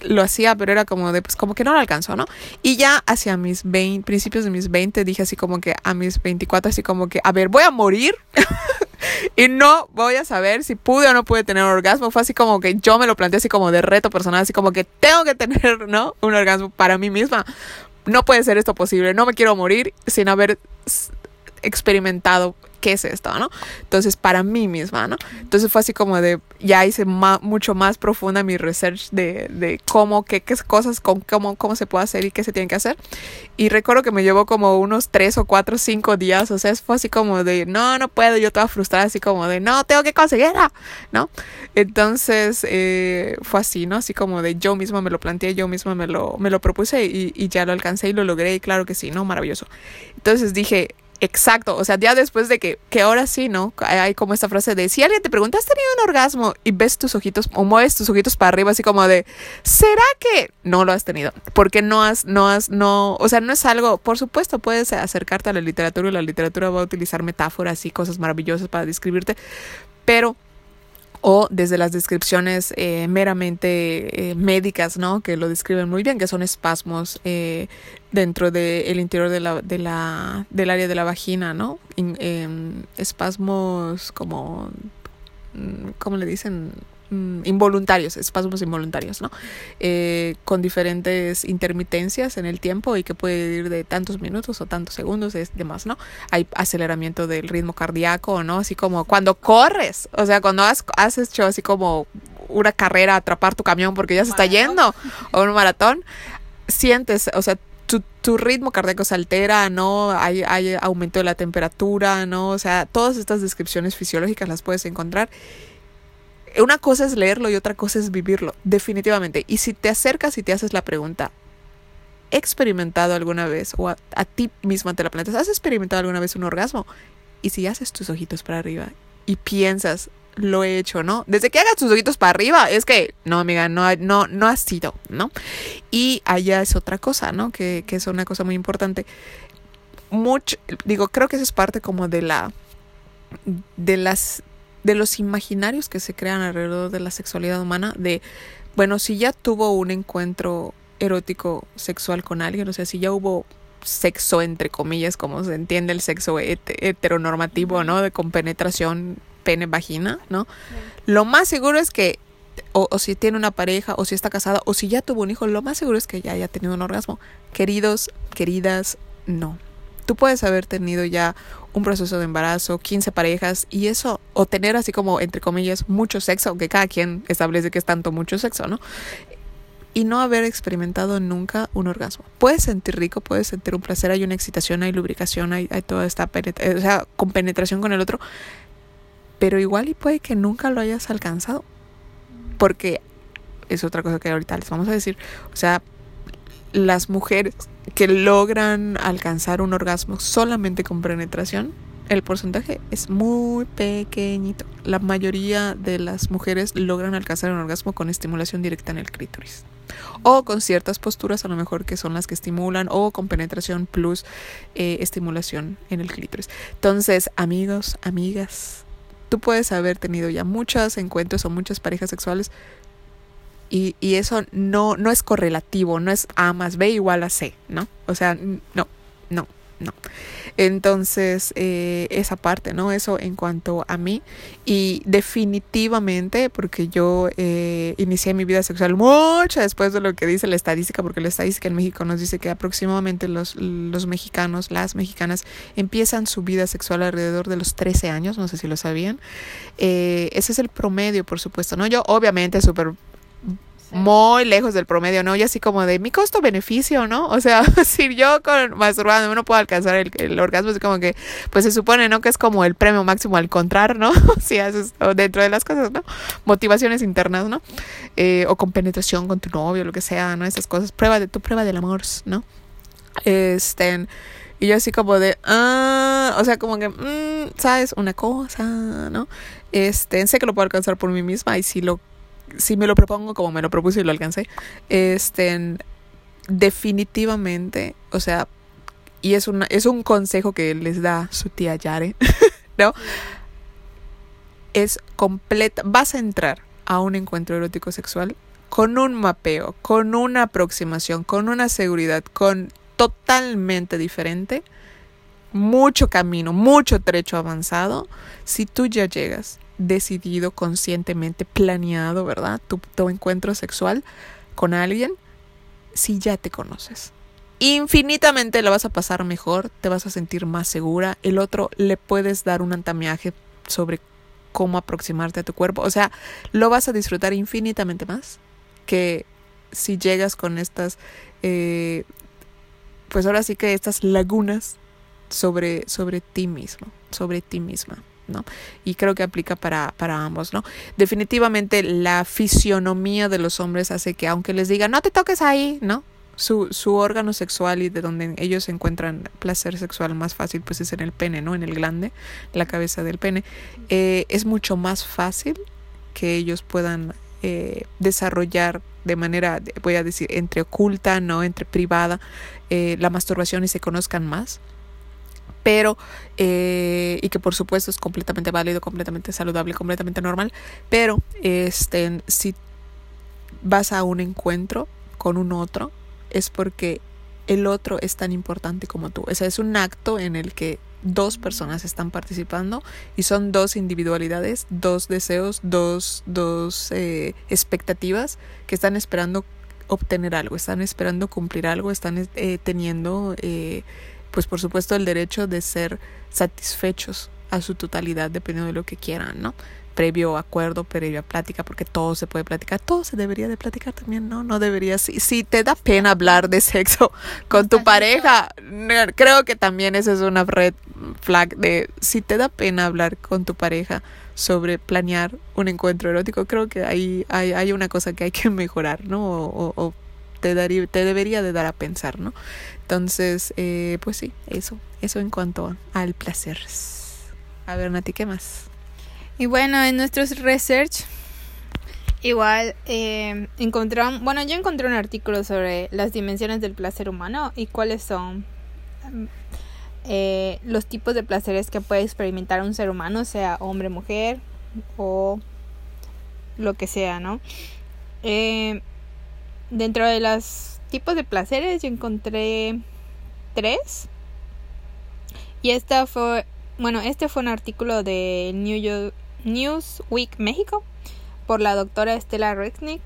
lo hacía, pero era como de, pues como que no lo alcanzó, ¿no? Y ya hacia mis 20, principios de mis 20, dije así como que a mis 24, así como que, a ver, voy a morir [laughs] y no voy a saber si pude o no pude tener un orgasmo. Fue así como que yo me lo planteé así como de reto personal, así como que tengo que tener, [laughs] ¿no? Un orgasmo para mí misma. No puede ser esto posible, no me quiero morir sin haber experimentado qué es esto, ¿no? Entonces, para mí misma, ¿no? Entonces fue así como de, ya hice mucho más profunda mi research de, de cómo, qué, qué cosas, con, cómo, cómo se puede hacer y qué se tiene que hacer. Y recuerdo que me llevó como unos tres o cuatro, cinco días, o sea, fue así como de, no, no puedo, yo toda frustrada, así como de, no, tengo que conseguirla, ¿no? Entonces, eh, fue así, ¿no? Así como de, yo misma me lo planteé, yo misma me lo, me lo propuse y, y ya lo alcancé y lo logré, y claro que sí, ¿no? Maravilloso. Entonces dije, Exacto, o sea, ya después de que, que ahora sí, ¿no? Hay como esta frase de, si alguien te pregunta, ¿has tenido un orgasmo? Y ves tus ojitos o mueves tus ojitos para arriba así como de, ¿será que no lo has tenido? Porque no has, no has, no, o sea, no es algo, por supuesto puedes acercarte a la literatura y la literatura va a utilizar metáforas y cosas maravillosas para describirte, pero o desde las descripciones eh, meramente eh, médicas, ¿no? Que lo describen muy bien, que son espasmos eh, dentro del interior de la, de la, del área de la vagina, ¿no? Em, espasmos como, mm, ¿cómo le dicen? Mm, involuntarios, espasmos involuntarios, ¿no? Eh, con diferentes intermitencias en el tiempo y que puede ir de tantos minutos o tantos segundos, es demás, ¿no? Hay aceleramiento del ritmo cardíaco, ¿no? Así como cuando corres, o sea, cuando has, has hecho así como una carrera, atrapar tu camión porque ya se está yendo, o un maratón, sientes, o sea, tu, tu, ritmo cardíaco se altera, ¿no? Hay, hay aumento de la temperatura, ¿no? O sea, todas estas descripciones fisiológicas las puedes encontrar una cosa es leerlo y otra cosa es vivirlo, definitivamente. Y si te acercas y te haces la pregunta, ¿he experimentado alguna vez, o a, ti misma te la planteas, ¿has experimentado alguna vez un orgasmo? Y si haces tus ojitos para arriba y piensas, lo he hecho, ¿no? Desde que hagas tus ojitos para arriba, es que, no, amiga, no, no, no has sido, ¿no? Y allá es otra cosa, ¿no? Que, que es una cosa muy importante. Mucho, digo, creo que eso es parte como de la, de las, de los imaginarios que se crean alrededor de la sexualidad humana, de, bueno, si ya tuvo un encuentro erótico sexual con alguien, o sea, si ya hubo sexo entre comillas, como se entiende el sexo heteronormativo, ¿no? De con penetración pene-vagina, ¿no? Lo más seguro es que, o, o, si tiene una pareja, o si está casada, o si ya tuvo un hijo, lo más seguro es que ya haya tenido un orgasmo. Queridos, queridas, no. Tú puedes haber tenido ya un proceso de embarazo, 15 parejas, y eso, o tener así como, entre comillas, mucho sexo, aunque cada quien establece que es tanto mucho sexo, ¿no? y no haber experimentado nunca un orgasmo. Puedes sentir rico, puedes sentir un placer, hay una excitación, hay lubricación, hay, hay toda esta penetración, o sea, con penetración con el otro, pero igual y puede que nunca lo hayas alcanzado. Porque es otra cosa que ahorita les vamos a decir. O sea, las mujeres que logran alcanzar un orgasmo solamente con penetración, el porcentaje es muy pequeñito. La mayoría de las mujeres logran alcanzar un orgasmo con estimulación directa en el clítoris. O con ciertas posturas, a lo mejor que son las que estimulan, o con penetración plus eh, estimulación en el clítoris. Entonces, amigos, amigas, tú puedes haber tenido ya muchos encuentros o muchas parejas sexuales y, y, eso no, no es correlativo, no es A más B igual a C, ¿no? O sea, no, no, no. Entonces, eh, esa parte, ¿no? Eso en cuanto a mí. Y definitivamente, porque yo eh, inicié mi vida sexual mucho después de lo que dice la estadística, porque la estadística en México nos dice que aproximadamente los, los mexicanos, las mexicanas, empiezan su vida sexual alrededor de los 13 años, no sé si lo sabían. Eh, ese es el promedio, por supuesto, ¿no? Yo obviamente súper muy lejos del promedio, ¿no? Y así como de mi costo-beneficio, ¿no? O sea, [laughs] si yo con masturbando no puedo alcanzar el, orgasmo, es como que, pues se supone, ¿no? Que es como el premio máximo al encontrar, ¿no? [laughs] si haces dentro de las cosas, ¿no? Motivaciones internas, ¿no? Eh, o con penetración con tu novio, lo que sea, ¿no? Esas cosas. Prueba de tu prueba del amor, ¿no? Este. Y yo así como de, ah, o sea, como que, mm, ¿sabes? Una cosa, ¿no? Este, sé que lo puedo alcanzar por mí misma y si lo si me lo propongo como me lo propuse y lo alcancé, este, definitivamente, o sea, y es, es un consejo que les da su tía Yare, [laughs] ¿no? Es completa, vas a entrar a un encuentro erótico sexual con un mapeo, con una aproximación, con una seguridad, con totalmente diferente, mucho camino, mucho trecho avanzado, si tú ya llegas decidido, conscientemente, planeado, ¿verdad? Tu, encuentro sexual con alguien, si ya te conoces. Infinitamente la vas a pasar mejor, te vas a sentir más segura. El otro le puedes dar un antamiaje sobre cómo aproximarte a tu cuerpo. O sea, lo vas a disfrutar infinitamente más que si llegas con estas, eh, pues ahora sí que estas lagunas sobre, sobre ti mismo, sobre ti misma. ¿No? Y creo que aplica para, para ambos, ¿no? Definitivamente la fisionomía de los hombres hace que aunque les diga no te toques ahí, ¿no? Su, su órgano sexual y de donde ellos encuentran placer sexual más fácil, pues es en el pene, ¿no? En el glande, la cabeza del pene. Eh, es mucho más fácil que ellos puedan eh, desarrollar de manera, voy a decir, entre oculta, ¿no? Entre privada, eh, la masturbación y se conozcan más pero eh, y que por supuesto es completamente válido, completamente saludable, completamente normal, pero este si vas a un encuentro con un otro es porque el otro es tan importante como tú. O sea, es un acto en el que dos personas están participando y son dos individualidades, dos deseos, dos, dos eh, expectativas que están esperando obtener algo, están esperando cumplir algo, están eh, teniendo eh, pues por supuesto el derecho de ser satisfechos a su totalidad dependiendo de lo que quieran, ¿no? Previo acuerdo, previa plática, porque todo se puede platicar, todo se debería de platicar también, ¿no? No debería, si, si te da pena hablar de sexo [laughs] con tu pareja, creo que también esa es una red flag de si te da pena hablar con tu pareja sobre planear un encuentro erótico, creo que ahí hay, hay una cosa que hay que mejorar, ¿no? O, o te, daría, te debería de dar a pensar, ¿no? Entonces, eh, pues sí, eso, eso en cuanto al placer. A ver, Nati, ¿qué más? Y bueno, en nuestros research, igual eh, encontramos, bueno, yo encontré un artículo sobre las dimensiones del placer humano y cuáles son eh, los tipos de placeres que puede experimentar un ser humano, sea hombre, mujer o lo que sea, ¿no? Eh, dentro de los tipos de placeres yo encontré tres. Y esta fue, bueno, este fue un artículo de New York, Newsweek México por la doctora Estela Rexnick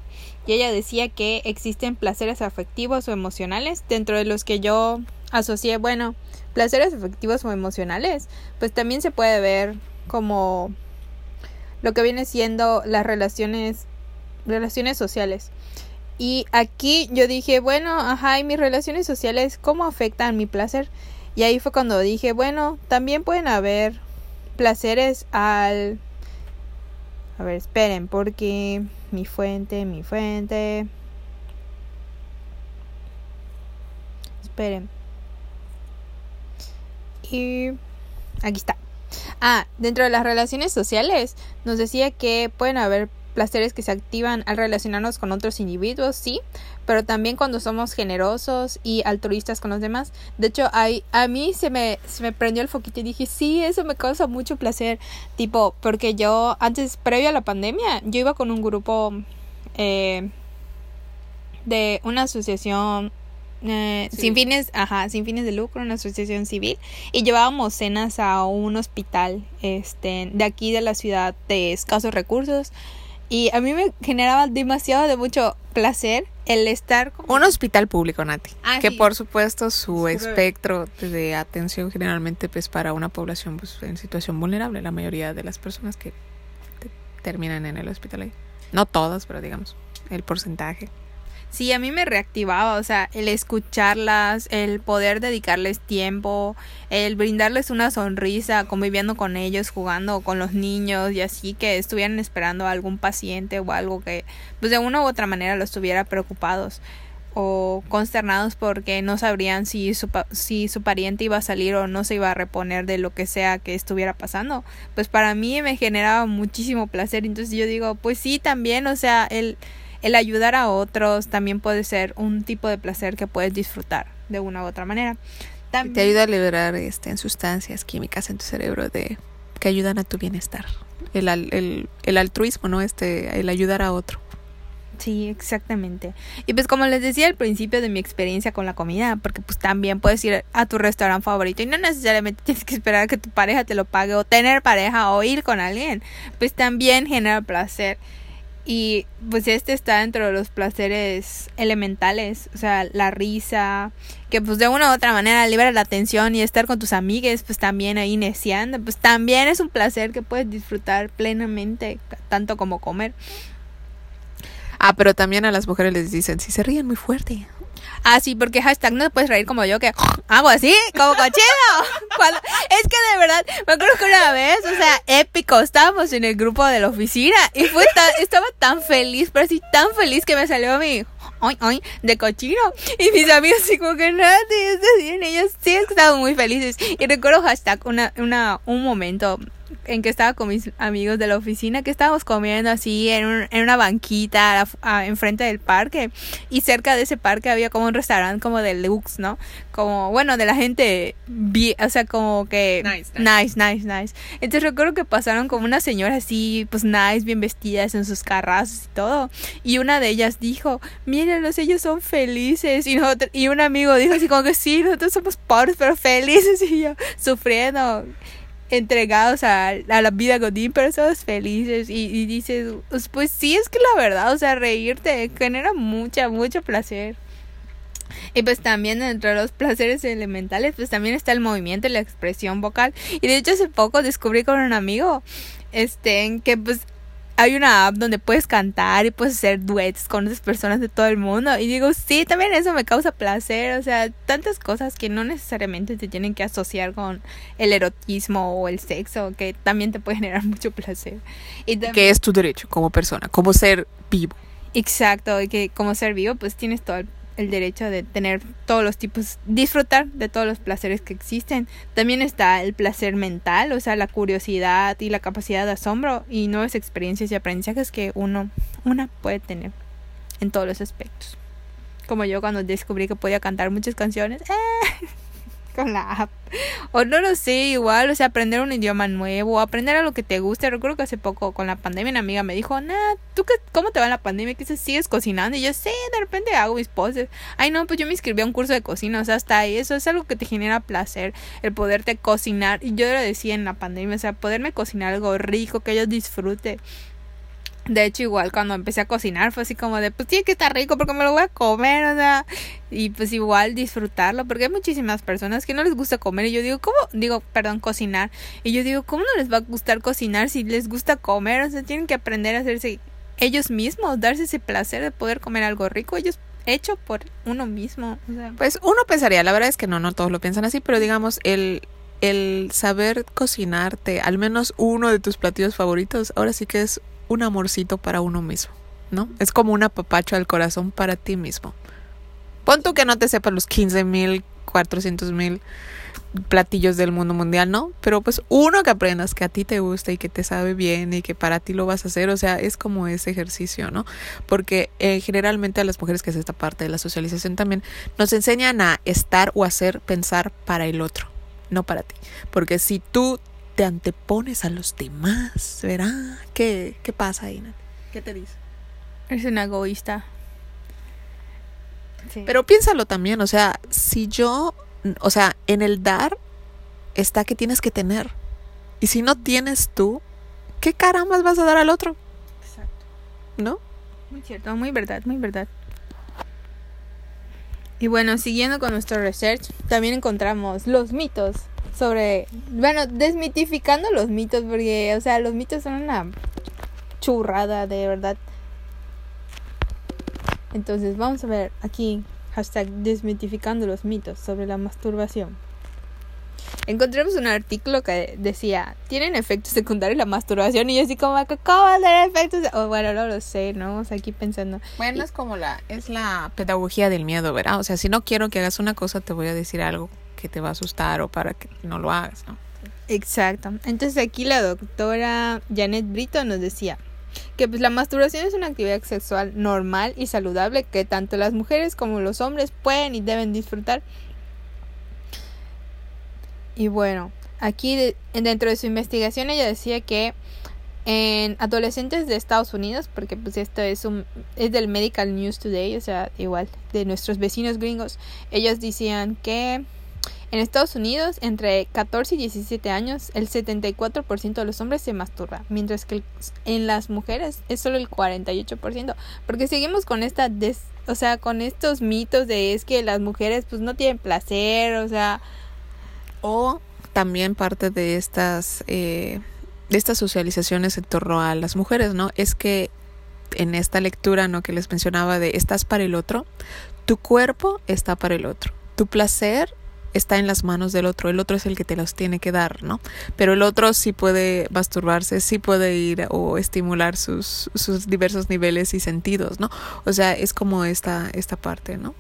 y ella decía que existen placeres afectivos o emocionales dentro de los que yo asocié, bueno, placeres afectivos o emocionales, pues también se puede ver como lo que viene siendo las relaciones relaciones sociales. Y aquí yo dije, bueno, ajá, y mis relaciones sociales, ¿cómo afectan mi placer? Y ahí fue cuando dije, bueno, también pueden haber placeres al... A ver, esperen, porque mi fuente, mi fuente... Esperen. Y aquí está. Ah, dentro de las relaciones sociales nos decía que pueden haber placeres que se activan al relacionarnos con otros individuos, sí, pero también cuando somos generosos y altruistas con los demás. De hecho, hay, a mí se me, se me prendió el foquito y dije, sí, eso me causa mucho placer, tipo, porque yo antes, previo a la pandemia, yo iba con un grupo eh, de una asociación eh, sin fines, ajá, sin fines de lucro, una asociación civil, y llevábamos cenas a un hospital, este, de aquí de la ciudad de escasos recursos, y a mí me generaba demasiado de mucho placer el estar con... Un hospital público, Nati. Ah, que por supuesto su espectro de atención generalmente pues para una población pues en situación vulnerable, la mayoría de las personas que terminan en el hospital ahí. No todas, pero digamos, el porcentaje. Sí, a mí me reactivaba, o sea, el escucharlas, el poder dedicarles tiempo, el brindarles una sonrisa, conviviendo con ellos, jugando con los niños y así que estuvieran esperando a algún paciente o algo que, pues de una u otra manera los estuviera preocupados o consternados porque no sabrían si su, si su pariente iba a salir o no se iba a reponer de lo que sea que estuviera pasando. Pues para mí me generaba muchísimo placer. Entonces yo digo, pues sí, también, o sea, el el ayudar a otros también puede ser un tipo de placer que puedes disfrutar de una u otra manera. Te ayuda a liberar este, sustancias químicas en tu cerebro de que ayudan a tu bienestar. El, el, el altruismo, ¿no? Este, el ayudar a otro. Sí, exactamente. Y pues como les decía al principio de mi experiencia con la comida, porque pues también puedes ir a tu restaurante favorito y no necesariamente [laughs] tienes que esperar a que tu pareja te lo pague o tener pareja o ir con alguien, pues también genera placer. Y pues este está dentro de los placeres elementales, o sea, la risa, que pues de una u otra manera libera la atención y estar con tus amigues, pues también ahí neciando, pues también es un placer que puedes disfrutar plenamente, tanto como comer. Ah, pero también a las mujeres les dicen, si se ríen muy fuerte, Ah, sí, porque hashtag no te puedes reír como yo que hago así, como cochino. [laughs] Es que de verdad, me acuerdo que una vez, o sea, épico, estábamos en el grupo de la oficina y fue tan, estaba tan feliz, pero así tan feliz que me salió mi ay, ay, de cochino. Y mis amigos así como que nada, ellos sí estaban muy felices. Y recuerdo hashtag una, una, un momento en que estaba con mis amigos de la oficina, que estábamos comiendo así en, en una banquita enfrente del parque. Y cerca de ese parque había como un restaurante como de luxe, ¿no? Como, bueno, de la gente, o sea, como que... Nice nice. nice, nice, Entonces recuerdo que pasaron como una señora así, pues nice, bien vestidas en sus carrazos y todo. Y una de ellas dijo, mírenlos, ellos son felices. Y, nosotros, y un amigo dijo así como que sí, nosotros somos pobres pero felices. [laughs] Y yo, sufriendo entregados a, la vida godín, pero somos felices y, y, dices, pues, pues sí, es que la verdad, o sea, reírte genera mucha, mucho placer. Y pues también entre los placeres elementales, pues también está el movimiento y la expresión vocal. Y de hecho hace poco descubrí con un amigo, este, que pues hay una app donde puedes cantar y puedes hacer duets con otras personas de todo el mundo. Y digo, sí, también eso me causa placer. O sea, tantas cosas que no necesariamente te tienen que asociar con el erotismo o el sexo, que también te puede generar [laughs] mucho placer. Y que es tu derecho como persona, como ser vivo. Exacto, y que como ser vivo, pues tienes todo el derecho de tener todos los tipos, disfrutar de todos los placeres que existen. También está el placer mental, o sea, la curiosidad y la capacidad de asombro y nuevas experiencias y aprendizajes que uno, una puede tener en todos los aspectos. Como yo cuando descubrí que podía cantar muchas canciones. ¡eh! [laughs] con la app. O no lo sé, igual, o sea, aprender un idioma nuevo, aprender a lo que te guste. Recuerdo que hace poco con la pandemia una amiga me dijo, nah, ¿tú qué, cómo te va en la pandemia? ¿Qué sigues cocinando? Y yo, sí, de repente hago mis poses. Ay, no, pues yo me inscribí a un curso de cocina, o sea, hasta ahí, eso es algo que te genera placer, el poderte cocinar. Y yo lo decía en la pandemia, o sea, poderme cocinar algo rico, que yo disfrute. De hecho, igual cuando empecé a cocinar fue así como de, pues tiene que estar rico porque me lo voy a comer, o sea, y pues igual disfrutarlo, porque hay muchísimas personas que no les gusta comer y yo digo, ¿cómo? Digo, perdón, cocinar. Y yo digo, ¿cómo no les va a gustar cocinar si les gusta comer? O sea, tienen que aprender a hacerse ellos mismos, darse ese placer de poder comer algo rico, ellos hecho por uno mismo. Pues uno pensaría, la verdad es que no, no todos lo piensan así, pero digamos, el, el saber cocinarte al menos uno de tus platillos favoritos, ahora sí que es un amorcito para uno mismo, ¿no? Es como un apapacho al corazón para ti mismo. Pon tú que no te sepas los 15 mil, 400 mil platillos del mundo mundial, ¿no? Pero pues uno que aprendas que a ti te gusta y que te sabe bien y que para ti lo vas a hacer, o sea, es como ese ejercicio, ¿no? Porque eh, generalmente a las mujeres, que es esta parte de la socialización también, nos enseñan a estar o hacer pensar para el otro, no para ti. Porque si tú te antepones a los demás, ¿verdad? ¿Qué, qué pasa ahí, ¿Qué te dice? Es un egoísta. Pero piénsalo también, o sea, si yo, o sea, en el dar está que tienes que tener. Y si no tienes tú, ¿qué carambas vas a dar al otro? Exacto. ¿No? Muy cierto, muy verdad, muy verdad. Y bueno, siguiendo con nuestro research, también encontramos los mitos sobre, bueno, desmitificando los mitos, porque, o sea, los mitos son una churrada, de verdad. Entonces, vamos a ver aquí, hashtag desmitificando los mitos sobre la masturbación. Encontramos un artículo que decía, ¿tienen efectos secundarios la masturbación? Y yo así como, ¿cómo va a tener efectos? O bueno, no lo sé, ¿no? O sea, aquí pensando. Bueno, es como la, es la pedagogía del miedo, ¿verdad? O sea, si no quiero que hagas una cosa, te voy a decir algo que te va a asustar o para que no lo hagas, ¿no? Exacto. Entonces aquí la doctora Janet Brito nos decía que pues la masturbación es una actividad sexual normal y saludable que tanto las mujeres como los hombres pueden y deben disfrutar. Y bueno, aquí dentro de su investigación ella decía que en adolescentes de Estados Unidos, porque pues esto es un es del Medical News Today, o sea, igual de nuestros vecinos gringos, ellos decían que en Estados Unidos, entre 14 y 17 años, el 74% de los hombres se masturba, mientras que en las mujeres es solo el 48%, porque seguimos con esta des, o sea, con estos mitos de es que las mujeres pues no tienen placer, o sea, o también parte de estas eh, de estas socializaciones en torno a las mujeres, ¿no? Es que en esta lectura, ¿no? Que les mencionaba de estás para el otro, tu cuerpo está para el otro, tu placer está en las manos del otro, el otro es el que te los tiene que dar, ¿no? Pero el otro sí puede masturbarse, sí puede ir o estimular sus, sus diversos niveles y sentidos, ¿no? O sea, es como esta, esta parte, ¿no?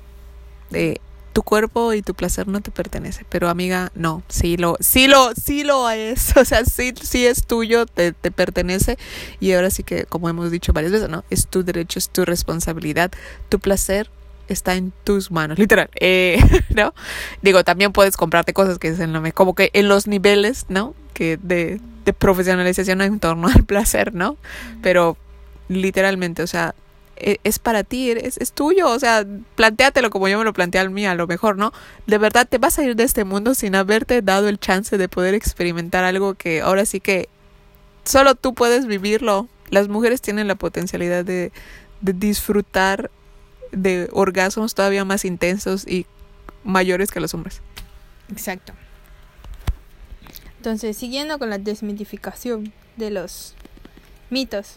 De tu cuerpo y tu placer no te pertenece, pero amiga, no, sí lo, sí lo, sí lo es, [laughs] o sea, sí, sí es tuyo, te, te pertenece y ahora sí que, como hemos dicho varias veces, ¿no? Es tu derecho, es tu responsabilidad, tu placer está en tus manos, literal, eh, [laughs] ¿no? Digo, también puedes comprarte cosas que es en como que en los niveles, ¿no? Que de, de profesionalización en torno [laughs] al placer, ¿no? Pero literalmente, o sea, e, es para ti, es, es tuyo, o sea, plantéatelo como yo me lo planteé al mí, a lo mejor, ¿no? De verdad te vas a ir de este mundo sin haberte dado el chance de poder experimentar algo que ahora sí que solo tú puedes vivirlo. Las mujeres tienen la potencialidad de, de disfrutar de orgasmos todavía más intensos y mayores que los hombres. Exacto. Entonces, siguiendo con la desmitificación de los mitos.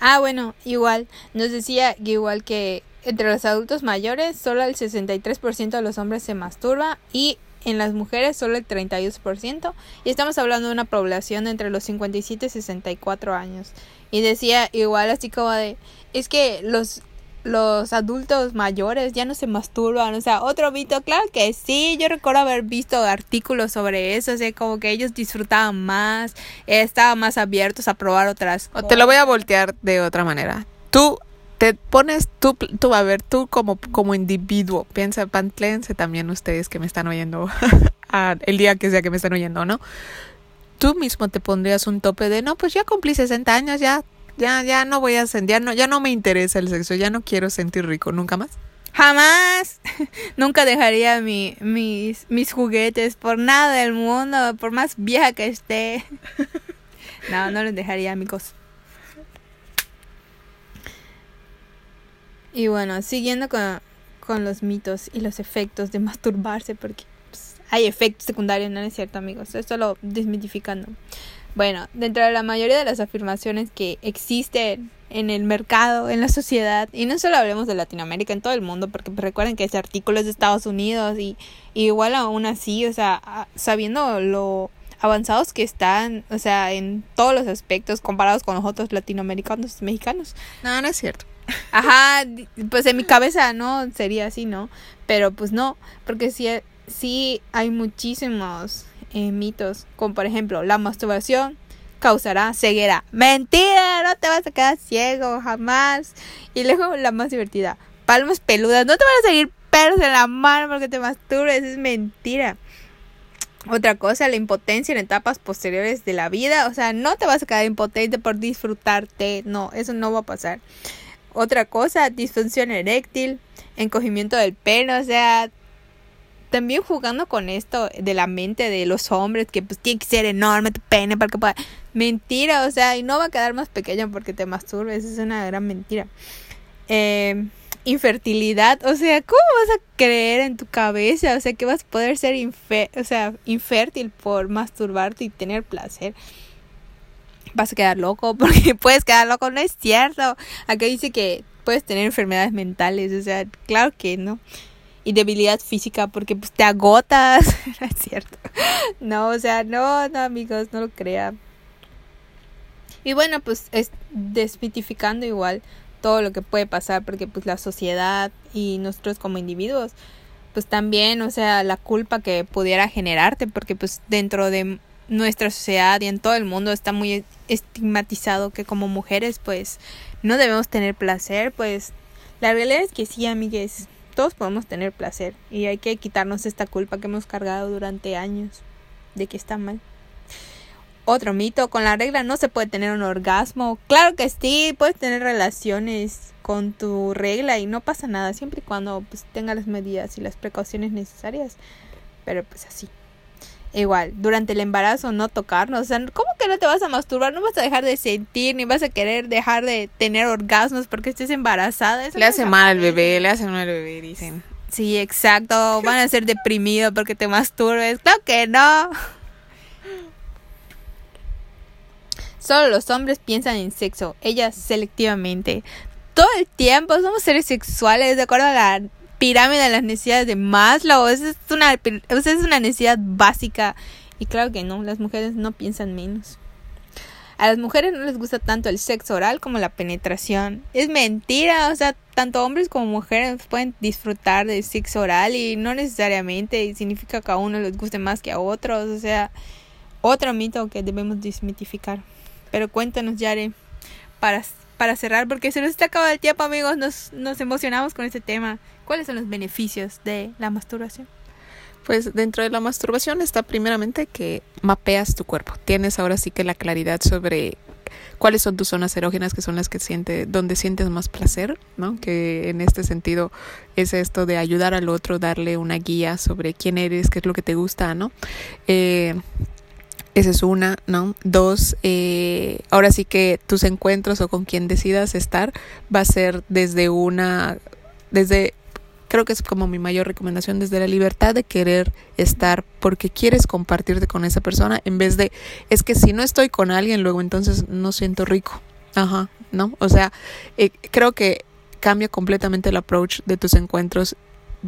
Ah, bueno, igual, nos decía que igual que entre los adultos mayores, solo el 63% de los hombres se masturba y en las mujeres solo el 32%. Y estamos hablando de una población entre los 57 y 64 años. Y decía igual así como de, es que los los adultos mayores ya no se masturban, o sea, otro mito, claro que sí, yo recuerdo haber visto artículos sobre eso, o sea, como que ellos disfrutaban más, estaban más abiertos a probar otras cosas. Te lo voy a voltear de otra manera. Tú te pones, tú, tú a ver, tú como, como individuo, piensa, pantléense también ustedes que me están oyendo, [laughs] el día que sea que me están oyendo, ¿no? Tú mismo te pondrías un tope de, no, pues ya cumplí 60 años, ya ya, ya no voy a sentir, ya no, ya no me interesa el sexo, ya no quiero sentir rico, nunca más. Jamás. [laughs] Nunca dejaría mi, mis, mis juguetes por nada del mundo, por más vieja que esté. [laughs] No, no los dejaría, amigos. Y bueno, siguiendo con, con los mitos y los efectos de masturbarse, porque pues, hay efectos secundarios, no es cierto, amigos. Esto lo desmitificando. Bueno, dentro de la mayoría de las afirmaciones que existen en el mercado, en la sociedad, y no solo hablemos de Latinoamérica, en todo el mundo, porque recuerden que ese artículo es de Estados Unidos y, igual aún así, o sea, sabiendo lo avanzados que están, o sea, en todos los aspectos comparados con los otros latinoamericanos y mexicanos. No, no es cierto. [laughs] Ajá, pues en mi cabeza no sería así, ¿no? Pero pues no, porque sí, sí hay muchísimos eh, mitos, como por ejemplo, la masturbación causará ceguera. Mentira, no te vas a quedar ciego jamás. Y luego la más divertida, palmas peludas, no te van a salir perros en la mano porque te masturbes, es mentira. Otra cosa, la impotencia en etapas posteriores de la vida, o sea, no te vas a quedar impotente por disfrutarte, no, eso no va a pasar. Otra cosa, disfunción eréctil, encogimiento del pelo, o sea, también jugando con esto de la mente de los hombres, que pues tiene que ser enorme tu pene para que pueda... Mentira, o sea, y no va a quedar más pequeño porque te masturbes, es una gran mentira. Eh, infertilidad, o sea, ¿cómo vas a creer en tu cabeza? O sea, que vas a poder ser o sea, infértil por masturbarte y tener placer. Vas a quedar loco [laughs] porque puedes quedar loco, no es cierto. Aquí dice que puedes tener enfermedades mentales, o sea, claro que no y debilidad física porque pues te agotas, [laughs] no es cierto. No, o sea, no, no amigos, no lo crean. Y bueno, pues es desmitificando igual todo lo que puede pasar porque pues la sociedad y nosotros como individuos pues también, o sea, la culpa que pudiera generarte porque pues dentro de nuestra sociedad y en todo el mundo está muy estigmatizado que como mujeres pues no debemos tener placer, pues la realidad es que sí, amigues, todos podemos tener placer y hay que quitarnos esta culpa que hemos cargado durante años de que está mal. Otro mito, con la regla no se puede tener un orgasmo. Claro que sí, puedes tener relaciones con tu regla y no pasa nada, siempre y cuando pues tengas las medidas y las precauciones necesarias. Pero pues así. Igual, durante el embarazo no tocarnos. O sea, ¿cómo que no te vas a masturbar? No vas a dejar de sentir, ni vas a querer dejar de tener orgasmos porque estés embarazada. le hace mal al bebé, le hace mal al bebé, dicen. Sí, exacto. Van a ser deprimidos porque te masturbes. Claro que no. Solo los hombres piensan en sexo, ellas selectivamente. Todo el tiempo somos seres sexuales, de acuerdo a la pirámide de las necesidades de Maslow. Esa es una, esa es una necesidad básica. Y claro que no, las mujeres no piensan menos. A las mujeres no les gusta tanto el sexo oral como la penetración. Es mentira, o sea, tanto hombres como mujeres pueden disfrutar del sexo oral y no necesariamente significa que a uno les guste más que a otros, o sea, otro mito que debemos desmitificar. Pero cuéntanos, Yare, para, para cerrar, porque se nos está acabando el tiempo, amigos, nos, nos emocionamos con este tema. ¿Cuáles son los beneficios de la masturbación? Pues dentro de la masturbación está primeramente que mapeas tu cuerpo. Tienes ahora sí que la claridad sobre cuáles son tus zonas erógenas que son las que siente donde sientes más placer, ¿no? Que en este sentido es esto de ayudar al otro, darle una guía sobre quién eres, qué es lo que te gusta, ¿no? Eh, esa es una, ¿no? Dos, eh, ahora sí que tus encuentros o con quien decidas estar va a ser desde una, desde creo que es como mi mayor recomendación desde la libertad de querer estar porque quieres compartirte con esa persona en vez de es que si no estoy con alguien luego entonces no siento rico. Ajá, ¿no? O sea, eh, creo que cambia completamente el approach de tus encuentros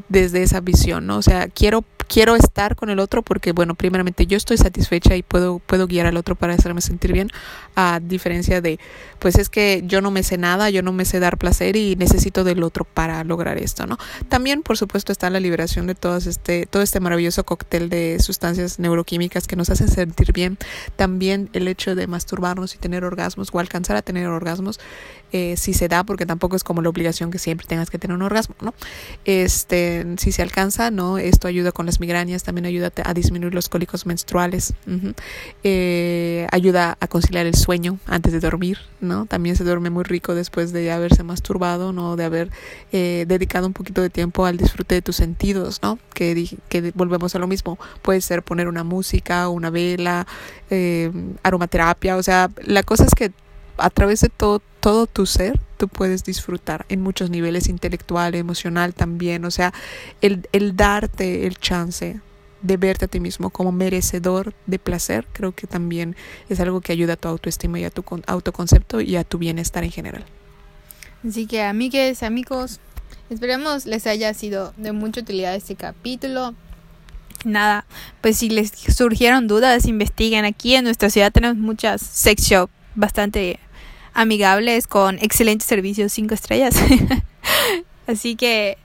desde esa visión, ¿no? O sea, quiero quiero estar con el otro porque, bueno, primeramente yo estoy satisfecha y puedo, puedo guiar al otro para hacerme sentir bien, a diferencia de, pues es que yo no me sé nada, yo no me sé dar placer y necesito del otro para lograr esto, ¿no? También, por supuesto, está la liberación de todo este, todo este maravilloso cóctel de sustancias neuroquímicas que nos hacen sentir bien. También el hecho de masturbarnos y tener orgasmos o alcanzar a tener orgasmos, eh, si se da, porque tampoco es como la obligación que siempre tengas que tener un orgasmo, ¿no? Este, si se alcanza, ¿no? Esto ayuda con las migrañas, también ayuda a disminuir los cólicos menstruales, eh, ayuda a conciliar el sueño antes de dormir, ¿no? También se duerme muy rico después de haberse masturbado, ¿no? De haber eh, dedicado un poquito de tiempo al disfrute de tus sentidos, ¿no? Que, que volvemos a lo mismo, puede ser poner una música, una vela, eh, aromaterapia, o sea, la cosa es que a través de todo, todo tu ser, tú puedes disfrutar en muchos niveles, intelectual, emocional también. O sea, el, el darte el chance de verte a ti mismo como merecedor de placer, creo que también es algo que ayuda a tu autoestima y a tu autoconcepto y a tu bienestar en general. Así que amigues, amigos, esperemos les haya sido de mucha utilidad este capítulo. Nada, pues si les surgieron dudas, investiguen. Aquí en nuestra ciudad tenemos muchas sex shop bastante amigables con excelentes servicios cinco estrellas. [laughs] Así que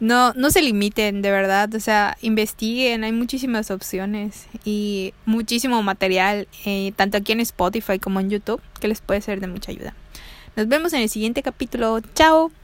no, no se limiten, de verdad. O sea, investiguen, hay muchísimas opciones y muchísimo material, eh, tanto aquí en Spotify como en YouTube, que les puede ser de mucha ayuda. Nos vemos en el siguiente capítulo. Chao.